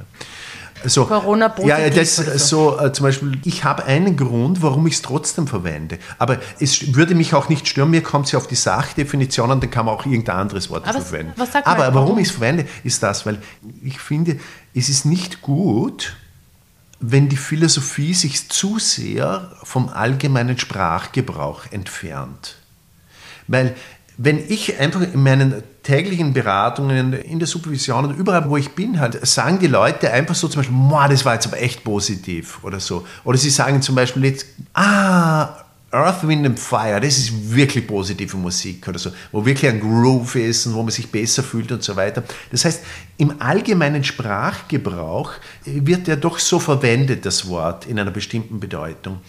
So, Corona positiv. Ja, das so, so äh, zum Beispiel, ich habe einen Grund, warum ich es trotzdem verwende. Aber es würde mich auch nicht stören, mir kommt es ja auf die Sachdefinition an, dann kann man auch irgendein anderes Wort Aber verwenden. Aber warum, warum ich es verwende, ist das, weil ich finde, es ist nicht gut, wenn die Philosophie sich zu sehr vom allgemeinen Sprachgebrauch entfernt. Weil wenn ich einfach in meinen täglichen Beratungen, in der Supervision und überall, wo ich bin, halt, sagen die Leute einfach so zum Beispiel, das war jetzt aber echt positiv oder so. Oder sie sagen zum Beispiel jetzt, ah, Earth, Wind and Fire, das ist wirklich positive Musik oder so, wo wirklich ein Groove ist und wo man sich besser fühlt und so weiter. Das heißt, im allgemeinen Sprachgebrauch wird ja doch so verwendet, das Wort in einer bestimmten Bedeutung.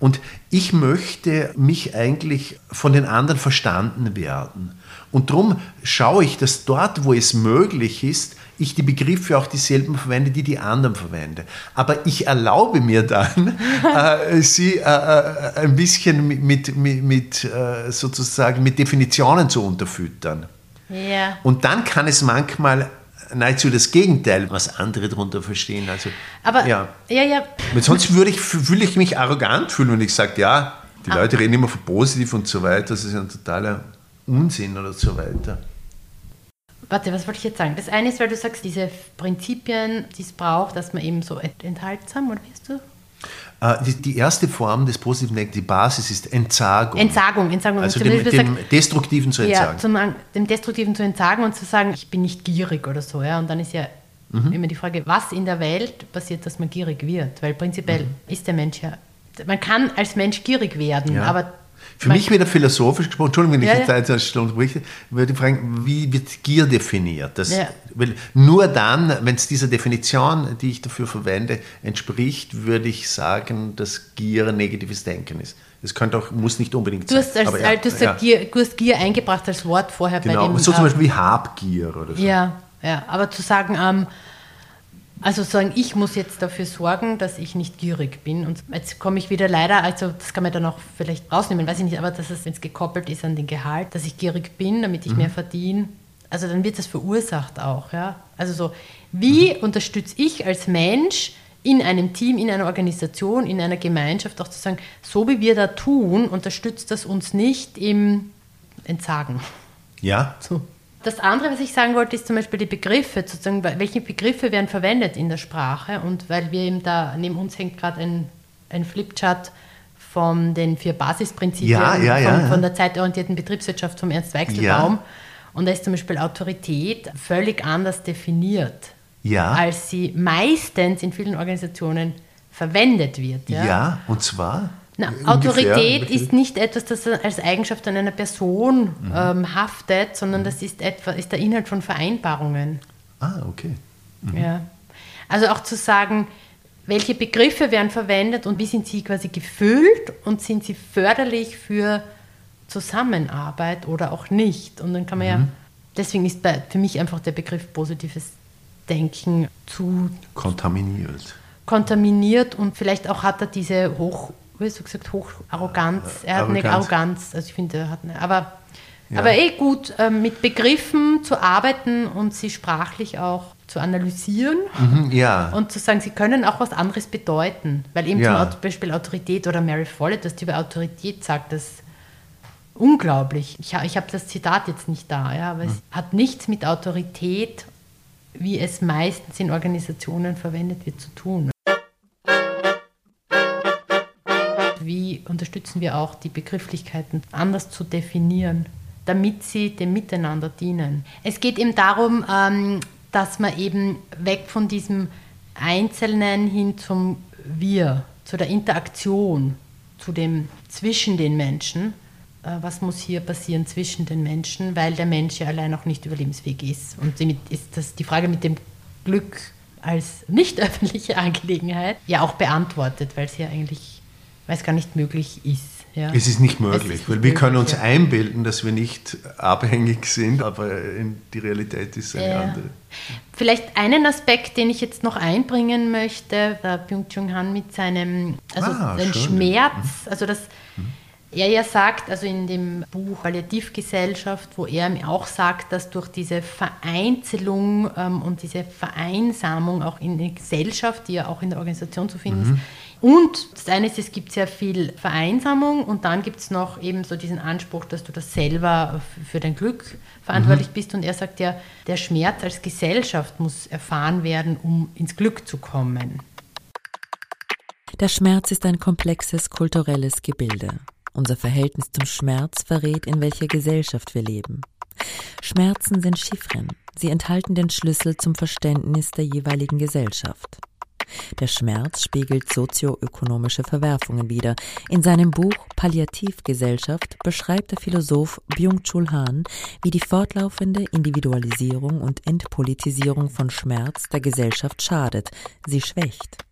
Und ich möchte mich eigentlich von den anderen verstanden werden. Und darum schaue ich, dass dort, wo es möglich ist, ich die Begriffe auch dieselben verwende, die die anderen verwende. Aber ich erlaube mir dann, äh, sie äh, äh, ein bisschen mit, mit, mit äh, sozusagen mit Definitionen zu unterfüttern. Ja. Und dann kann es manchmal nahezu das Gegenteil, was andere darunter verstehen. Also, Aber, ja. ja, ja. sonst würde ich, fühle ich mich arrogant fühlen, wenn ich sage, ja, die ah. Leute reden immer von positiv und so weiter, das ist ein totaler Unsinn oder so weiter. Warte, was wollte ich jetzt sagen? Das eine ist, weil du sagst, diese Prinzipien, die es braucht, dass man eben so enthaltsam, oder wie hast du? Äh, die, erste Form des positiven Denken, die Basis ist Entsagung. Entsagung, Entsagung. Also dem, dem sagt, Destruktiven zu entsagen. Ja, zum, dem Destruktiven zu entsagen und zu sagen, ich bin nicht gierig oder so. Ja? Und dann ist ja mhm. immer die Frage, was in der Welt passiert, dass man gierig wird? Weil prinzipiell mhm. ist der Mensch ja, man kann als Mensch gierig werden, ja. aber für mich wieder philosophisch gesprochen, Entschuldigung, wenn ich ja, jetzt ja. eine unterbreche, würde ich fragen, wie wird Gier definiert? Das, ja. weil nur dann, wenn es dieser Definition, die ich dafür verwende, entspricht, würde ich sagen, dass Gier ein negatives Denken ist. Das könnte auch, muss nicht unbedingt du hast sein. Als, ja, du, hast ja. Gier, du hast Gier eingebracht als Wort vorher genau. bei dem. So zum Beispiel wie Habgier oder so. Ja, ja. aber zu sagen, ähm, also sagen, ich muss jetzt dafür sorgen, dass ich nicht gierig bin. Und jetzt komme ich wieder leider, also das kann man dann auch vielleicht rausnehmen, weiß ich nicht, aber dass es, wenn es gekoppelt ist an den Gehalt, dass ich gierig bin, damit ich mhm. mehr verdiene, also dann wird das verursacht auch. Ja? Also so, wie mhm. unterstütze ich als Mensch in einem Team, in einer Organisation, in einer Gemeinschaft auch zu sagen, so wie wir da tun, unterstützt das uns nicht im Entsagen. Ja. So. Das andere, was ich sagen wollte, ist zum Beispiel die Begriffe, sozusagen, welche Begriffe werden verwendet in der Sprache und weil wir eben da, neben uns hängt gerade ein, ein Flipchart von den vier Basisprinzipien ja, ja, ja, von, von, der zeitorientierten Betriebswirtschaft vom Ernst Weichselbaum. Und da ist zum Beispiel Autorität völlig anders definiert, als sie meistens in vielen Organisationen verwendet wird. Ja, und zwar? Na, Autorität ist nicht etwas, das als Eigenschaft an einer Person mhm. ähm, haftet, sondern das ist, etwa, ist der Inhalt von Vereinbarungen. Ah, okay. Mhm. Ja. Also auch zu sagen, welche Begriffe werden verwendet und wie sind sie quasi gefüllt und sind sie förderlich für Zusammenarbeit oder auch nicht. Und dann kann man mhm. ja, deswegen ist bei, für mich einfach der Begriff positives Denken zu kontaminiert. Kontaminiert und vielleicht auch hat er diese hoch, wie hast du gesagt, Hocharroganz. Er hat Arroganz. eine Arroganz, also ich finde, er hat eine, aber, ja. aber eh gut, äh, mit Begriffen zu arbeiten und sie sprachlich auch zu analysieren mhm, ja. und zu sagen, sie können auch was anderes bedeuten. Weil eben ja. zum Beispiel Autorität oder Mary Follett, was die über Autorität sagt, das ist unglaublich. Ich, ich habe das Zitat jetzt nicht da, ja, aber mhm. es hat nichts mit Autorität, wie es meistens in Organisationen verwendet wird, zu tun. Unterstützen wir auch die Begrifflichkeiten anders zu definieren, damit sie dem Miteinander dienen? Es geht eben darum, ähm, dass man eben weg von diesem Einzelnen hin zum Wir, zu der Interaktion, zu dem zwischen den Menschen. Äh, was muss hier passieren zwischen den Menschen, weil der Mensch ja allein auch nicht überlebensfähig ist. Und damit ist das die Frage mit dem Glück als nicht öffentliche Angelegenheit ja auch beantwortet, weil es ja eigentlich, weil es gar nicht möglich ist. Ja. Es ist nicht möglich, ist nicht weil wir möglich, können uns ja. einbilden, dass wir nicht abhängig sind, aber die Realität ist eine ja. andere. Vielleicht einen Aspekt, den ich jetzt noch einbringen möchte, der Byung-Chun Han mit seinem, also ah, den Schmerz, mhm. also das, mhm. er ja sagt, also in dem Buch Palliativgesellschaft, wo er auch sagt, dass durch diese Vereinzelung ähm, und diese Vereinsamung auch in der Gesellschaft, die ja auch in der Organisation zu finden mhm. ist, und das eine ist, es gibt sehr viel Vereinsamung und dann gibt es noch eben so diesen Anspruch, dass du das selber für dein Glück verantwortlich mhm. bist. Und er sagt ja, der Schmerz als Gesellschaft muss erfahren werden, um ins Glück zu kommen. Der Schmerz ist ein komplexes kulturelles Gebilde. Unser Verhältnis zum Schmerz verrät, in welcher Gesellschaft wir leben. Schmerzen sind Chiffren. Sie enthalten den Schlüssel zum Verständnis der jeweiligen Gesellschaft. Der Schmerz spiegelt sozioökonomische Verwerfungen wider. In seinem Buch Palliativgesellschaft beschreibt der Philosoph Byung-Chul Han, wie die fortlaufende Individualisierung und Entpolitisierung von Schmerz der Gesellschaft schadet, sie schwächt.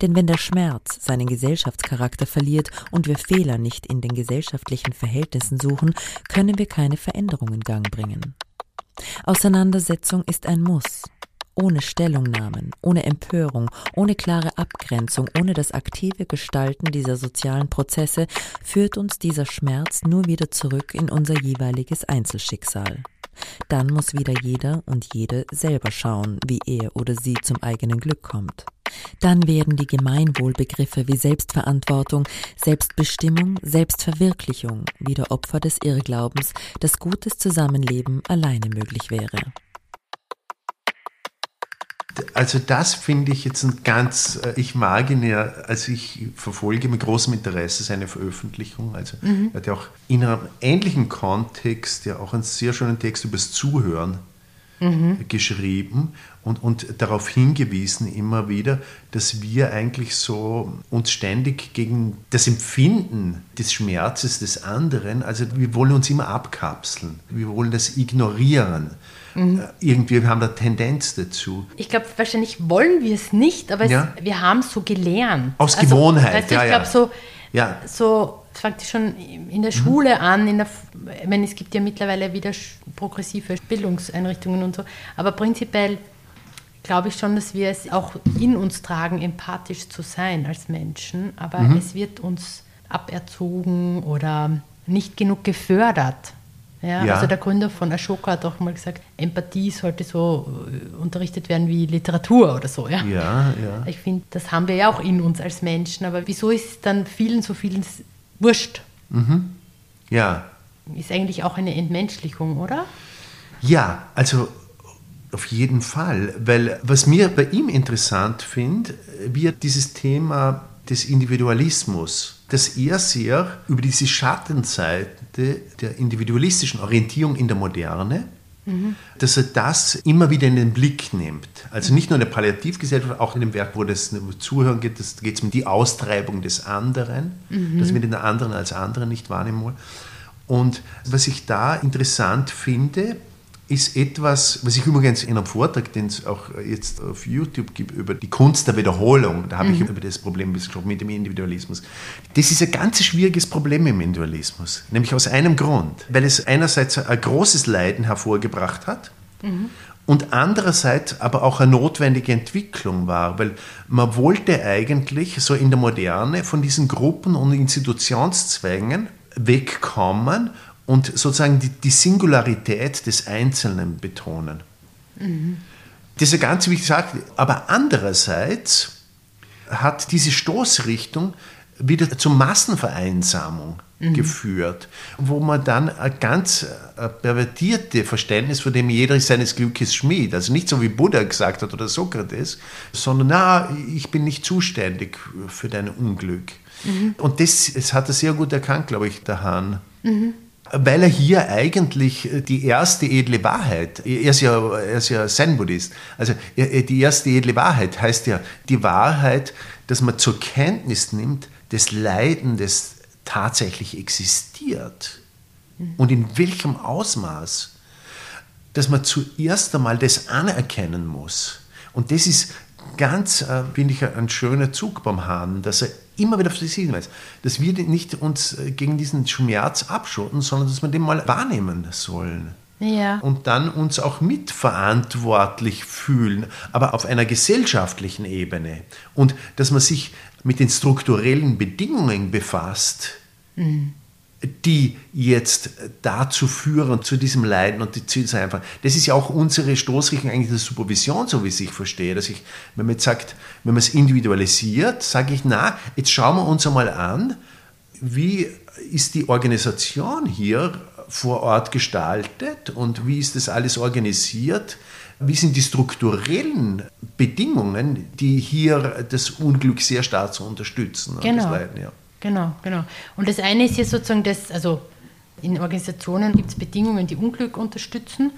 Denn wenn der Schmerz seinen Gesellschaftscharakter verliert und wir Fehler nicht in den gesellschaftlichen Verhältnissen suchen, können wir keine Veränderung in Gang bringen. Auseinandersetzung ist ein Muss, ohne Stellungnahmen, ohne Empörung, ohne klare Abgrenzung, ohne das aktive Gestalten dieser sozialen Prozesse führt uns dieser Schmerz nur wieder zurück in unser jeweiliges Einzelschicksal. Dann muss wieder jeder und jede selber schauen, wie er oder sie zum eigenen Glück kommt. Dann werden die Gemeinwohlbegriffe wie Selbstverantwortung, Selbstbestimmung, Selbstverwirklichung wieder Opfer des Irrglaubens, dass gutes Zusammenleben alleine möglich wäre also das finde ich jetzt ein ganz, äh, ich mag ihn ja, also ich verfolge mit großem Interesse seine Veröffentlichung. Also mhm. er hat ja auch in einem ähnlichen Kontext ja auch einen sehr schönen Text über das Zuhören mhm. geschrieben und, und darauf hingewiesen immer wieder, dass wir eigentlich so uns ständig gegen das Empfinden des Schmerzes des anderen, also wir wollen uns immer abkapseln, wir wollen das ignorieren. Mhm. Irgendwie wir haben da Tendenz dazu. Ich glaube, wahrscheinlich wollen wir es nicht, aber ja? es, wir haben es so gelernt. Aus also, Gewohnheit, weißt du, ja. Ich glaube, so, ja. so fängt schon in der Schule mhm. an. In der, ich meine, es gibt ja mittlerweile wieder progressive Bildungseinrichtungen und so, aber prinzipiell glaube ich schon, dass wir es auch in uns tragen, empathisch zu sein als Menschen, aber mhm. es wird uns aberzogen oder nicht genug gefördert. Ja, ja. Also der Gründer von Ashoka hat auch mal gesagt, Empathie sollte so äh, unterrichtet werden wie Literatur oder so. Ja, ja. ja. Ich finde, das haben wir ja auch in uns als Menschen, aber wieso ist dann vielen so vielen wurscht? Mhm. Ja. Ist eigentlich auch eine Entmenschlichung, oder? Ja, also auf jeden Fall, weil was mir bei ihm interessant finde, wird dieses Thema des Individualismus, dass er sehr über diese Schattenseite der individualistischen Orientierung in der Moderne, mhm. dass er das immer wieder in den Blick nimmt. Also nicht nur in der Palliativgesellschaft, auch in dem Werk, wo das Zuhören geht, das geht es um die Austreibung des anderen, mhm. dass wir den anderen als anderen nicht wahrnehmen wollen. Und was ich da interessant finde, ist etwas, was ich übrigens in einem Vortrag, den es auch jetzt auf YouTube gibt, über die Kunst der Wiederholung, da habe mhm. ich über das Problem gesprochen mit dem Individualismus. Das ist ein ganz schwieriges Problem im Individualismus, nämlich aus einem Grund, weil es einerseits ein großes Leiden hervorgebracht hat mhm. und andererseits aber auch eine notwendige Entwicklung war, weil man wollte eigentlich so in der Moderne von diesen Gruppen und Institutionszwängen wegkommen und sozusagen die, die Singularität des Einzelnen betonen. Mhm. Das ist ja ganz wichtig gesagt. Aber andererseits hat diese Stoßrichtung wieder zur Massenvereinsamung mhm. geführt, wo man dann ein ganz äh, pervertierte Verständnis, von dem jeder seines Glückes Schmied, also nicht so wie Buddha gesagt hat oder Sokrates, sondern na, ich bin nicht zuständig für dein Unglück. Mhm. Und das, das hat er sehr gut erkannt, glaube ich, der Hahn. Mhm weil er hier eigentlich die erste edle Wahrheit, er ist ja, er ist ja Zen-Buddhist, also die erste edle Wahrheit heißt ja die Wahrheit, dass man zur Kenntnis nimmt, das Leiden, das tatsächlich existiert mhm. und in welchem Ausmaß, dass man zuerst einmal das anerkennen muss. Und das ist ganz, äh, finde ich, ein schöner Zug beim Hahn, dass er immer wieder auf das hinweist, dass wir nicht uns äh, gegen diesen Schmerz abschotten, sondern dass wir den mal wahrnehmen sollen. Ja. Und dann uns auch mitverantwortlich fühlen, aber auf einer gesellschaftlichen Ebene. Und dass man sich mit den strukturellen Bedingungen befasst, mhm die jetzt dazu führen, zu diesem Leiden und die Ziel einfach. Das ist ja auch unsere Stoßrichtung eigentlich der Supervision, so wie ich verstehe. Dass ich, wenn man jetzt sagt, wenn man es individualisiert, sage ich, na, jetzt schauen wir uns einmal an, wie ist die Organisation hier vor Ort gestaltet und wie ist das alles organisiert? Wie sind die strukturellen Bedingungen, die hier das Unglück sehr stark zu unterstützen? Genau. Das Leiden, ja. Genau, genau. Und das eine ist hier sozusagen das, also in Organisationen gibt es Bedingungen, die Unglück unterstützen.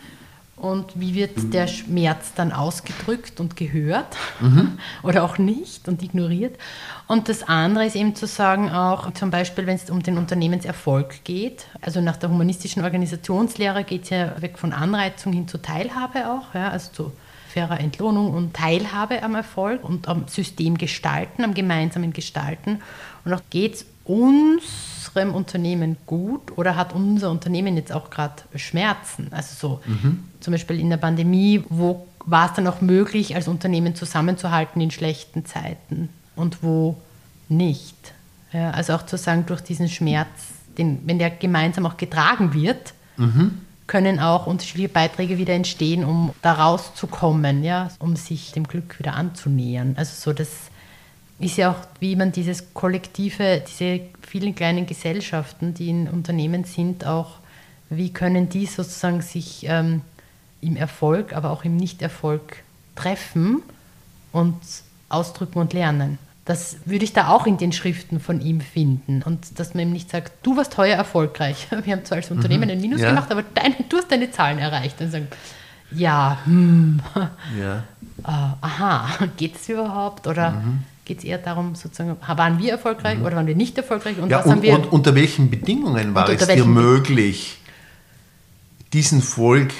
Und wie wird der Schmerz dann ausgedrückt und gehört mhm. oder auch nicht und ignoriert? Und das andere ist eben zu sagen, auch zum Beispiel, wenn es um den Unternehmenserfolg geht, also nach der humanistischen Organisationslehre geht es ja weg von Anreizung hin zur Teilhabe auch, ja, also zu fairer Entlohnung und Teilhabe am Erfolg und am System gestalten, am gemeinsamen Gestalten. Und auch geht es unserem Unternehmen gut oder hat unser Unternehmen jetzt auch gerade Schmerzen? Also so mhm. zum Beispiel in der Pandemie, wo war es dann auch möglich, als Unternehmen zusammenzuhalten in schlechten Zeiten und wo nicht? Ja, also auch zu sagen, durch diesen Schmerz, den, wenn der gemeinsam auch getragen wird, mhm. können auch unterschiedliche Beiträge wieder entstehen, um da rauszukommen, ja, um sich dem Glück wieder anzunähern. Also so das ist ja auch, wie man dieses kollektive, diese vielen kleinen Gesellschaften, die in Unternehmen sind, auch, wie können die sozusagen sich ähm, im Erfolg, aber auch im Nichterfolg treffen und ausdrücken und lernen. Das würde ich da auch in den Schriften von ihm finden. Und dass man ihm nicht sagt, du warst heuer erfolgreich. Wir haben zwar als Unternehmen mhm. ein Minus ja. gemacht, aber deine, du hast deine Zahlen erreicht. Und sagen, ja, hm, ja. Uh, aha, geht es überhaupt? Oder mhm geht es eher darum, sozusagen, waren wir erfolgreich mhm. oder waren wir nicht erfolgreich? Und, ja, und, wir, und unter welchen Bedingungen war es dir möglich, diesen Volk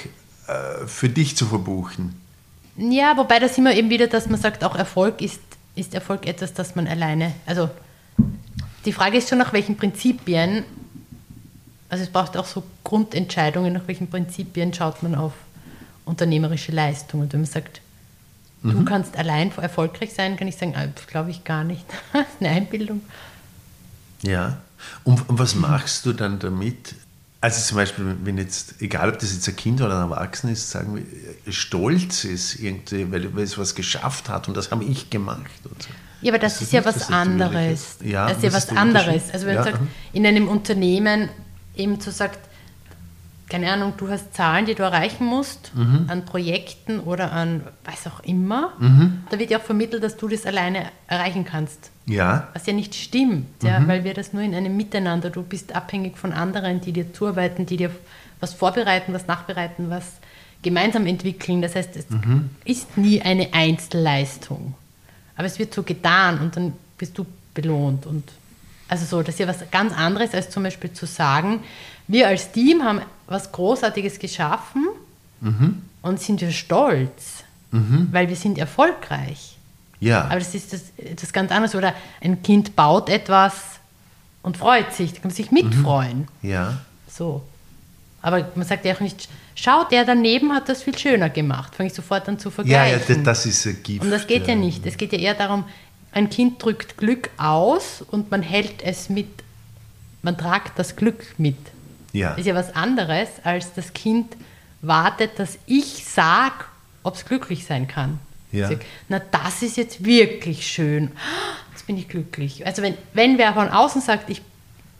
äh, für dich zu verbuchen? Ja, wobei da sind wir eben wieder, dass man sagt, auch Erfolg ist, ist Erfolg etwas, das man alleine, also die Frage ist schon, nach welchen Prinzipien, also es braucht auch so Grundentscheidungen, nach welchen Prinzipien schaut man auf unternehmerische Leistung. Und wenn man sagt, Du mhm. kannst allein erfolgreich sein, kann ich sagen, ah, glaube ich gar nicht. eine Einbildung. Ja. Und, und was machst du dann damit? Also zum Beispiel, wenn jetzt, egal ob das jetzt ein Kind oder ein Erwachsener ist, sagen wir, stolz ist irgendwie, weil, weil es was geschafft hat und das habe ich gemacht. Und so. Ja, aber das, das ist, ja was anderes. Ja, das ist ja was anderes. Also wenn ja. sagt, in einem Unternehmen eben zu sagt, keine Ahnung, du hast Zahlen, die du erreichen musst mhm. an Projekten oder an was auch immer. Mhm. Da wird ja auch vermittelt, dass du das alleine erreichen kannst. Ja. Was ja nicht stimmt, ja, mhm. weil wir das nur in einem Miteinander, du bist abhängig von anderen, die dir zuarbeiten, die dir was vorbereiten, was nachbereiten, was gemeinsam entwickeln. Das heißt, es mhm. ist nie eine Einzelleistung. Aber es wird so getan und dann bist du belohnt. Und also so, das ist ja was ganz anderes, als zum Beispiel zu sagen, wir als Team haben was Großartiges geschaffen und sind wir stolz, weil wir sind erfolgreich. Ja. Aber das ist das, das ganz anderes. Oder ein Kind baut etwas und freut sich, da kann man sich mitfreuen. ja. So. Aber man sagt ja auch nicht, schau, der daneben hat das viel schöner gemacht. Fange ich sofort an zu Ja, vergleichen. ja, das ist ein Gift. Und das geht ja nicht. Es geht ja eher darum, ein Kind drückt Glück aus und man hält es mit, man tragt das Glück mit. Ja. Ist ja was anderes, als das Kind wartet, dass ich sage, ob es glücklich sein kann. Ja. Sag, Na, das ist jetzt wirklich schön. Jetzt bin ich glücklich. Also wenn, wenn wer von außen sagt, ich,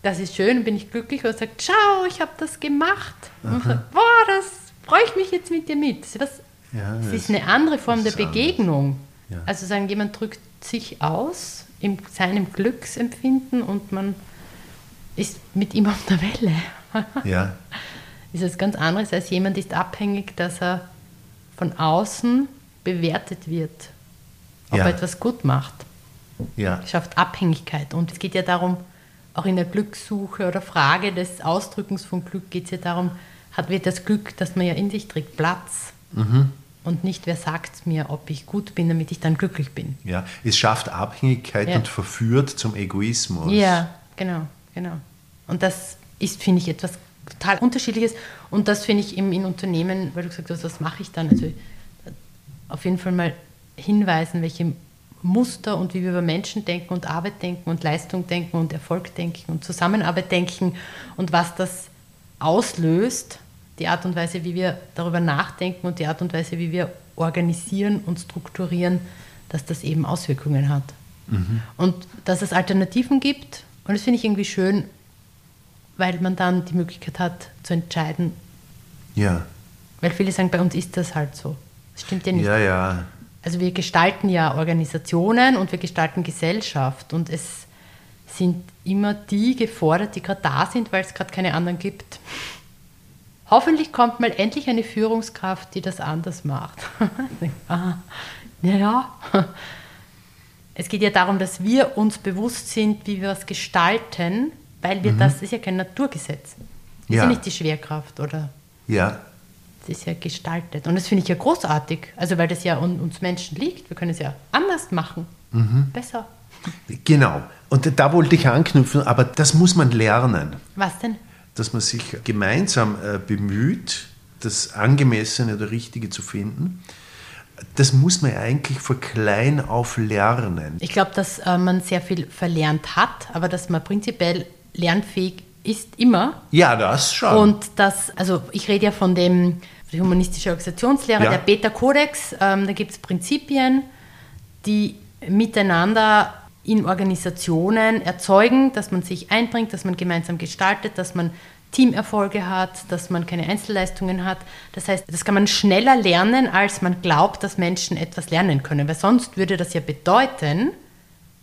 das ist schön, bin ich glücklich, oder sagt, schau, ich habe das gemacht. Und sagt, boah, das freue ich mich jetzt mit dir mit. Das, Ja, das das ist eine andere Form der. Begegnung. Ja. Also sagen, jemand drückt sich aus in seinem Glücksempfinden und man ist mit ihm auf der Welle. Ja. ist was ganz anderes als jemand ist abhängig, dass er von außen bewertet wird, ob Ja. er etwas gut macht. Ja. schafft Abhängigkeit. Und es geht ja darum, auch in der Glückssuche oder Frage des Ausdrückens von Glück geht es ja darum, hat wird das Glück, das man ja in sich trägt, Platz? Mhm. Und nicht, wer sagt mir, ob ich gut bin, damit ich dann glücklich bin. ja. Es schafft Abhängigkeit Ja. und verführt zum Egoismus. Ja, genau, genau. Und das ist, finde ich, etwas total Unterschiedliches. Und das finde ich eben in Unternehmen, weil du gesagt hast, was mache ich dann? Also auf jeden Fall mal hinweisen, welche Muster und wie wir über Menschen denken und Arbeit denken und Leistung denken und Erfolg denken und Zusammenarbeit denken und was das auslöst, die Art und Weise, wie wir darüber nachdenken und die Art und Weise, wie wir organisieren und strukturieren, dass das eben Auswirkungen hat. Und dass es Alternativen gibt. Und das finde ich irgendwie schön, weil man dann die Möglichkeit hat zu entscheiden. Ja. Weil viele sagen, bei uns ist das halt so. Das stimmt ja nicht. Ja, ja. Also wir gestalten ja Organisationen und wir gestalten Gesellschaft. Und es sind immer die gefordert, die gerade da sind, weil es gerade keine anderen gibt. Hoffentlich kommt mal endlich eine Führungskraft, die das anders macht. ah, ja, ja. Es geht ja darum, dass wir uns bewusst sind, wie wir was gestalten, weil wir das ist ja kein Naturgesetz. Das ist Ja. ja nicht die Schwerkraft oder Ja. es ist ja gestaltet. Und das finde ich ja großartig. Also weil das ja un- uns Menschen liegt. Wir können es ja anders machen. Besser. Genau. Und da wollte ich anknüpfen, aber das muss man lernen, Was denn? dass man sich gemeinsam äh, bemüht, das Angemessene oder Richtige zu finden. Das muss man ja eigentlich von klein auf lernen. Ich glaube, dass äh, man sehr viel verlernt hat, aber dass man prinzipiell lernfähig ist immer. Ja, das schon. Und das, also ich rede ja von dem die humanistische Organisationslehre, Ja. der Beta-Kodex. Ähm, da gibt es Prinzipien, die miteinander in Organisationen erzeugen, dass man sich einbringt, dass man gemeinsam gestaltet, dass man Teamerfolge hat, dass man keine Einzelleistungen hat. Das heißt, das kann man schneller lernen, als man glaubt, dass Menschen etwas lernen können. Weil sonst würde das ja bedeuten,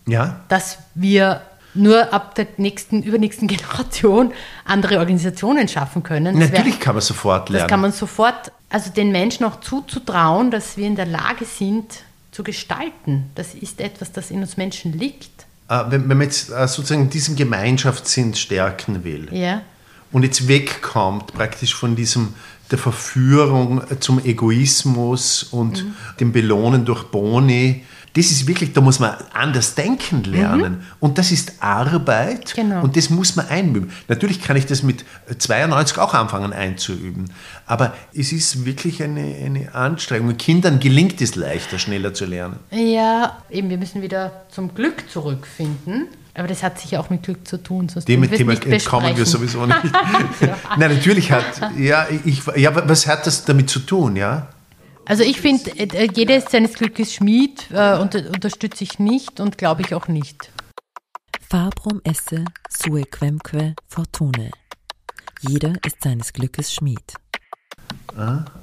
ja, dass wir nur ab der nächsten, übernächsten Generation andere Organisationen schaffen können. Das wär- natürlich kann man sofort lernen. das kann man sofort, also den Menschen auch zuzutrauen, dass wir in der Lage sind, zu gestalten. Das ist etwas, das in uns Menschen liegt. Äh, wenn, wenn man jetzt äh, sozusagen diesen Gemeinschaftssinn stärken will Ja. und jetzt wegkommt praktisch von diesem der Verführung zum Egoismus und Mhm. dem Belohnen durch Boni, das ist wirklich, da muss man anders denken lernen. Und das ist Arbeit Mhm. Genau. und das muss man einüben. Natürlich kann ich das mit 92 auch anfangen einzuüben, aber es ist wirklich eine, eine Anstrengung. Kindern gelingt es leichter, schneller zu lernen. Ja, eben, wir müssen wieder zum Glück zurückfinden. Aber das hat sicher auch mit Glück zu tun. Sonst Dem Thema entkommen wir sowieso nicht. Nein, natürlich hat, ja, ich, ja, was hat das damit zu tun, ja? Also ich finde, äh, jeder ist seines Glückes Schmied, äh, unter, unterstütze ich nicht und glaube ich auch nicht. Fabrum esse sue quemque fortune. Jeder ist seines Glückes Schmied.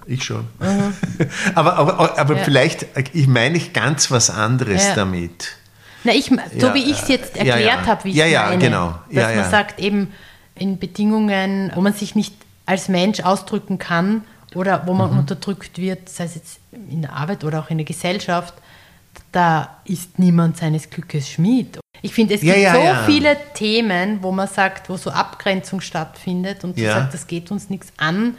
Ich schon. aber aber, aber Ja. vielleicht, ich meine ich ganz was anderes Ja. damit. Na, ich, so Ja, wie ich es jetzt erklärt habe, wie ich Ja, ja, meine, genau. dass Ja, man sagt, eben in Bedingungen, wo man sich nicht als Mensch ausdrücken kann oder wo man Mhm. unterdrückt wird, sei es jetzt in der Arbeit oder auch in der Gesellschaft, da ist niemand seines Glückes Schmied. Ich finde, es gibt ja, so ja. viele Themen, wo man sagt, wo so Abgrenzung stattfindet und Ja. sagt, das geht uns nichts an.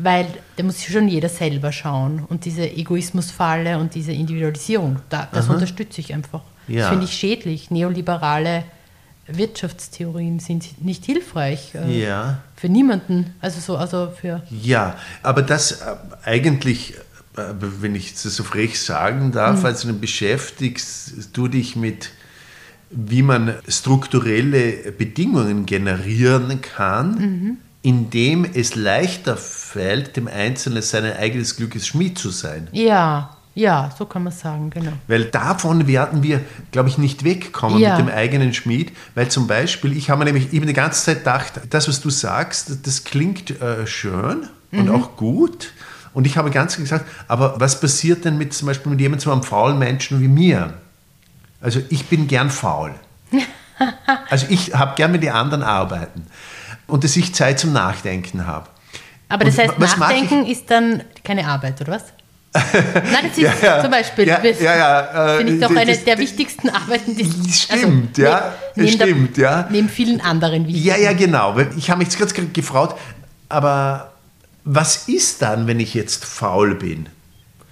Weil da muss schon jeder selber schauen. Und diese Egoismusfalle und diese Individualisierung, da, das Aha. unterstütze ich einfach. Das finde ich schädlich. Neoliberale Wirtschaftstheorien sind nicht hilfreich. äh, Ja. Für niemanden. Also so, also für. Ja, aber das äh, eigentlich, äh, wenn ich das so frech sagen darf, also dann beschäftigst du dich mit, wie man strukturelle Bedingungen generieren kann, indem es leichter fällt, dem Einzelnen sein eigenes Glückes Schmied zu sein. Ja, ja, so kann man sagen, genau. Weil davon werden wir, glaube ich, nicht wegkommen Ja. mit dem eigenen Schmied. Weil zum Beispiel, ich habe mir nämlich eben die ganze Zeit gedacht, das, was du sagst, das- klingt äh, schön Mhm. und auch gut. Und ich habe ganz gesagt, aber was passiert denn mit zum Beispiel mit jemandem, so einem faulen Menschen wie mir? Also ich bin gern faul. Also ich habe gern mit den anderen arbeiten. Und dass ich Zeit zum Nachdenken habe. Aber das Und heißt, Nachdenken ist dann keine Arbeit, oder was? Nein, das ist Ja, ja. zum Beispiel. Ja, das ja, ja, äh, Finde ich doch das- eine das- der wichtigsten Arbeiten, die Stimmt, ja, neben stimmt, der, ja. Neben vielen anderen wichtigen. Ja, ja, genau. Ich habe mich jetzt gerade gefragt, aber was ist dann, wenn ich jetzt faul bin?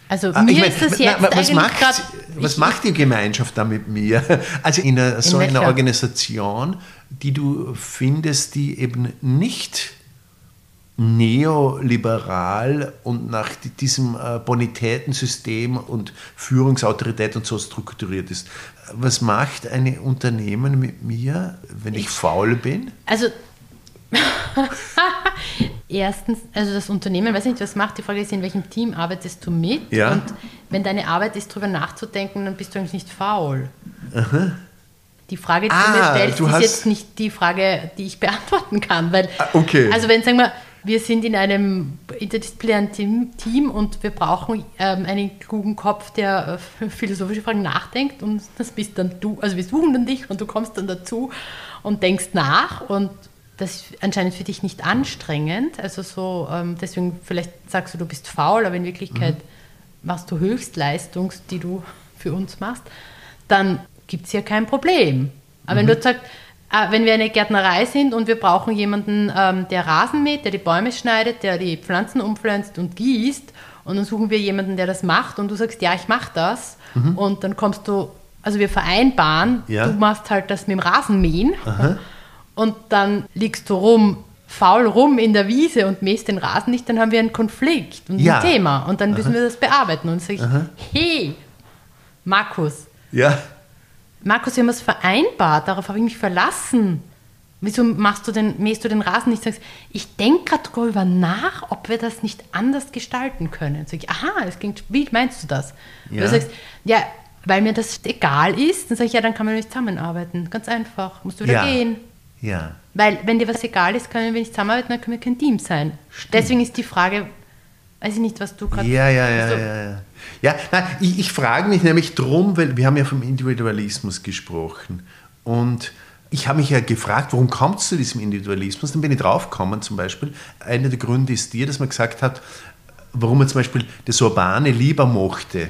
Also Ah, mir ich mein, ist das na, jetzt was eigentlich macht, gerade. was macht die Gemeinschaft da mit mir? Also in einer, so einer? Organisation, die du findest, die eben nicht neoliberal und nach di- diesem äh, Bonitätensystem und Führungsautorität und so strukturiert ist. Was macht ein Unternehmen mit mir, wenn ich faul bin? Also erstens, also das Unternehmen, weiß nicht, was macht. Die Frage ist, in welchem Team arbeitest du mit? Ja. Und wenn deine Arbeit ist, darüber nachzudenken, dann bist du eigentlich nicht faul. Die Frage, die Ah, du mir stellst, du ist jetzt nicht die Frage, die ich beantworten kann. Weil, Ah, okay. Also wenn, sagen wir, wir sind in einem interdisziplinären Team, und wir brauchen ähm, einen klugen Kopf, der äh, philosophische Fragen nachdenkt und das bist dann du. Also wir suchen dann dich und du kommst dann dazu und denkst nach und das ist anscheinend für dich nicht anstrengend. Also so, ähm, deswegen vielleicht sagst du, du bist faul, aber in Wirklichkeit machst du Höchstleistungs, die du für uns machst, dann gibt es ja kein Problem. Aber wenn du sagst, wenn wir eine Gärtnerei sind und wir brauchen jemanden, ähm, der Rasen mäht, der die Bäume schneidet, der die Pflanzen umpflanzt und gießt, und dann suchen wir jemanden, der das macht, und du sagst, ja, ich mache das, und dann kommst du, also wir vereinbaren, Ja. du machst halt das mit dem Rasenmähen, und dann liegst du rum, faul rum in der Wiese und mähst den Rasen nicht, dann haben wir einen Konflikt und Ja. ein Thema, und dann müssen wir das bearbeiten. Und sage ich, hey, Markus, Ja. Markus, wir haben es vereinbart, darauf habe ich mich verlassen. Wieso machst du den, mähst du den Rasen nicht? Sagst, ich denke gerade darüber nach, ob wir das nicht anders gestalten können. Sag ich, aha, das klingt, wie meinst du das? Ja. du sagst, ja, weil mir das egal ist, dann sage ich, ja, dann kann man nicht zusammenarbeiten. Ganz einfach, musst du wieder Ja. gehen. Ja. Weil, wenn dir was egal ist, können wir nicht zusammenarbeiten, dann können wir kein Team sein. Deswegen ist die Frage, weiß ich nicht, was du gerade. Ja, ja, ja, Also, ja, ja. Ja, nein, ich, ich frage mich nämlich drum, weil wir haben ja vom Individualismus gesprochen und ich habe mich ja gefragt, warum kommt es zu diesem Individualismus? Dann bin ich draufgekommen zum Beispiel, einer der Gründe ist dir, dass man gesagt hat, warum man zum Beispiel das Urbane lieber mochte,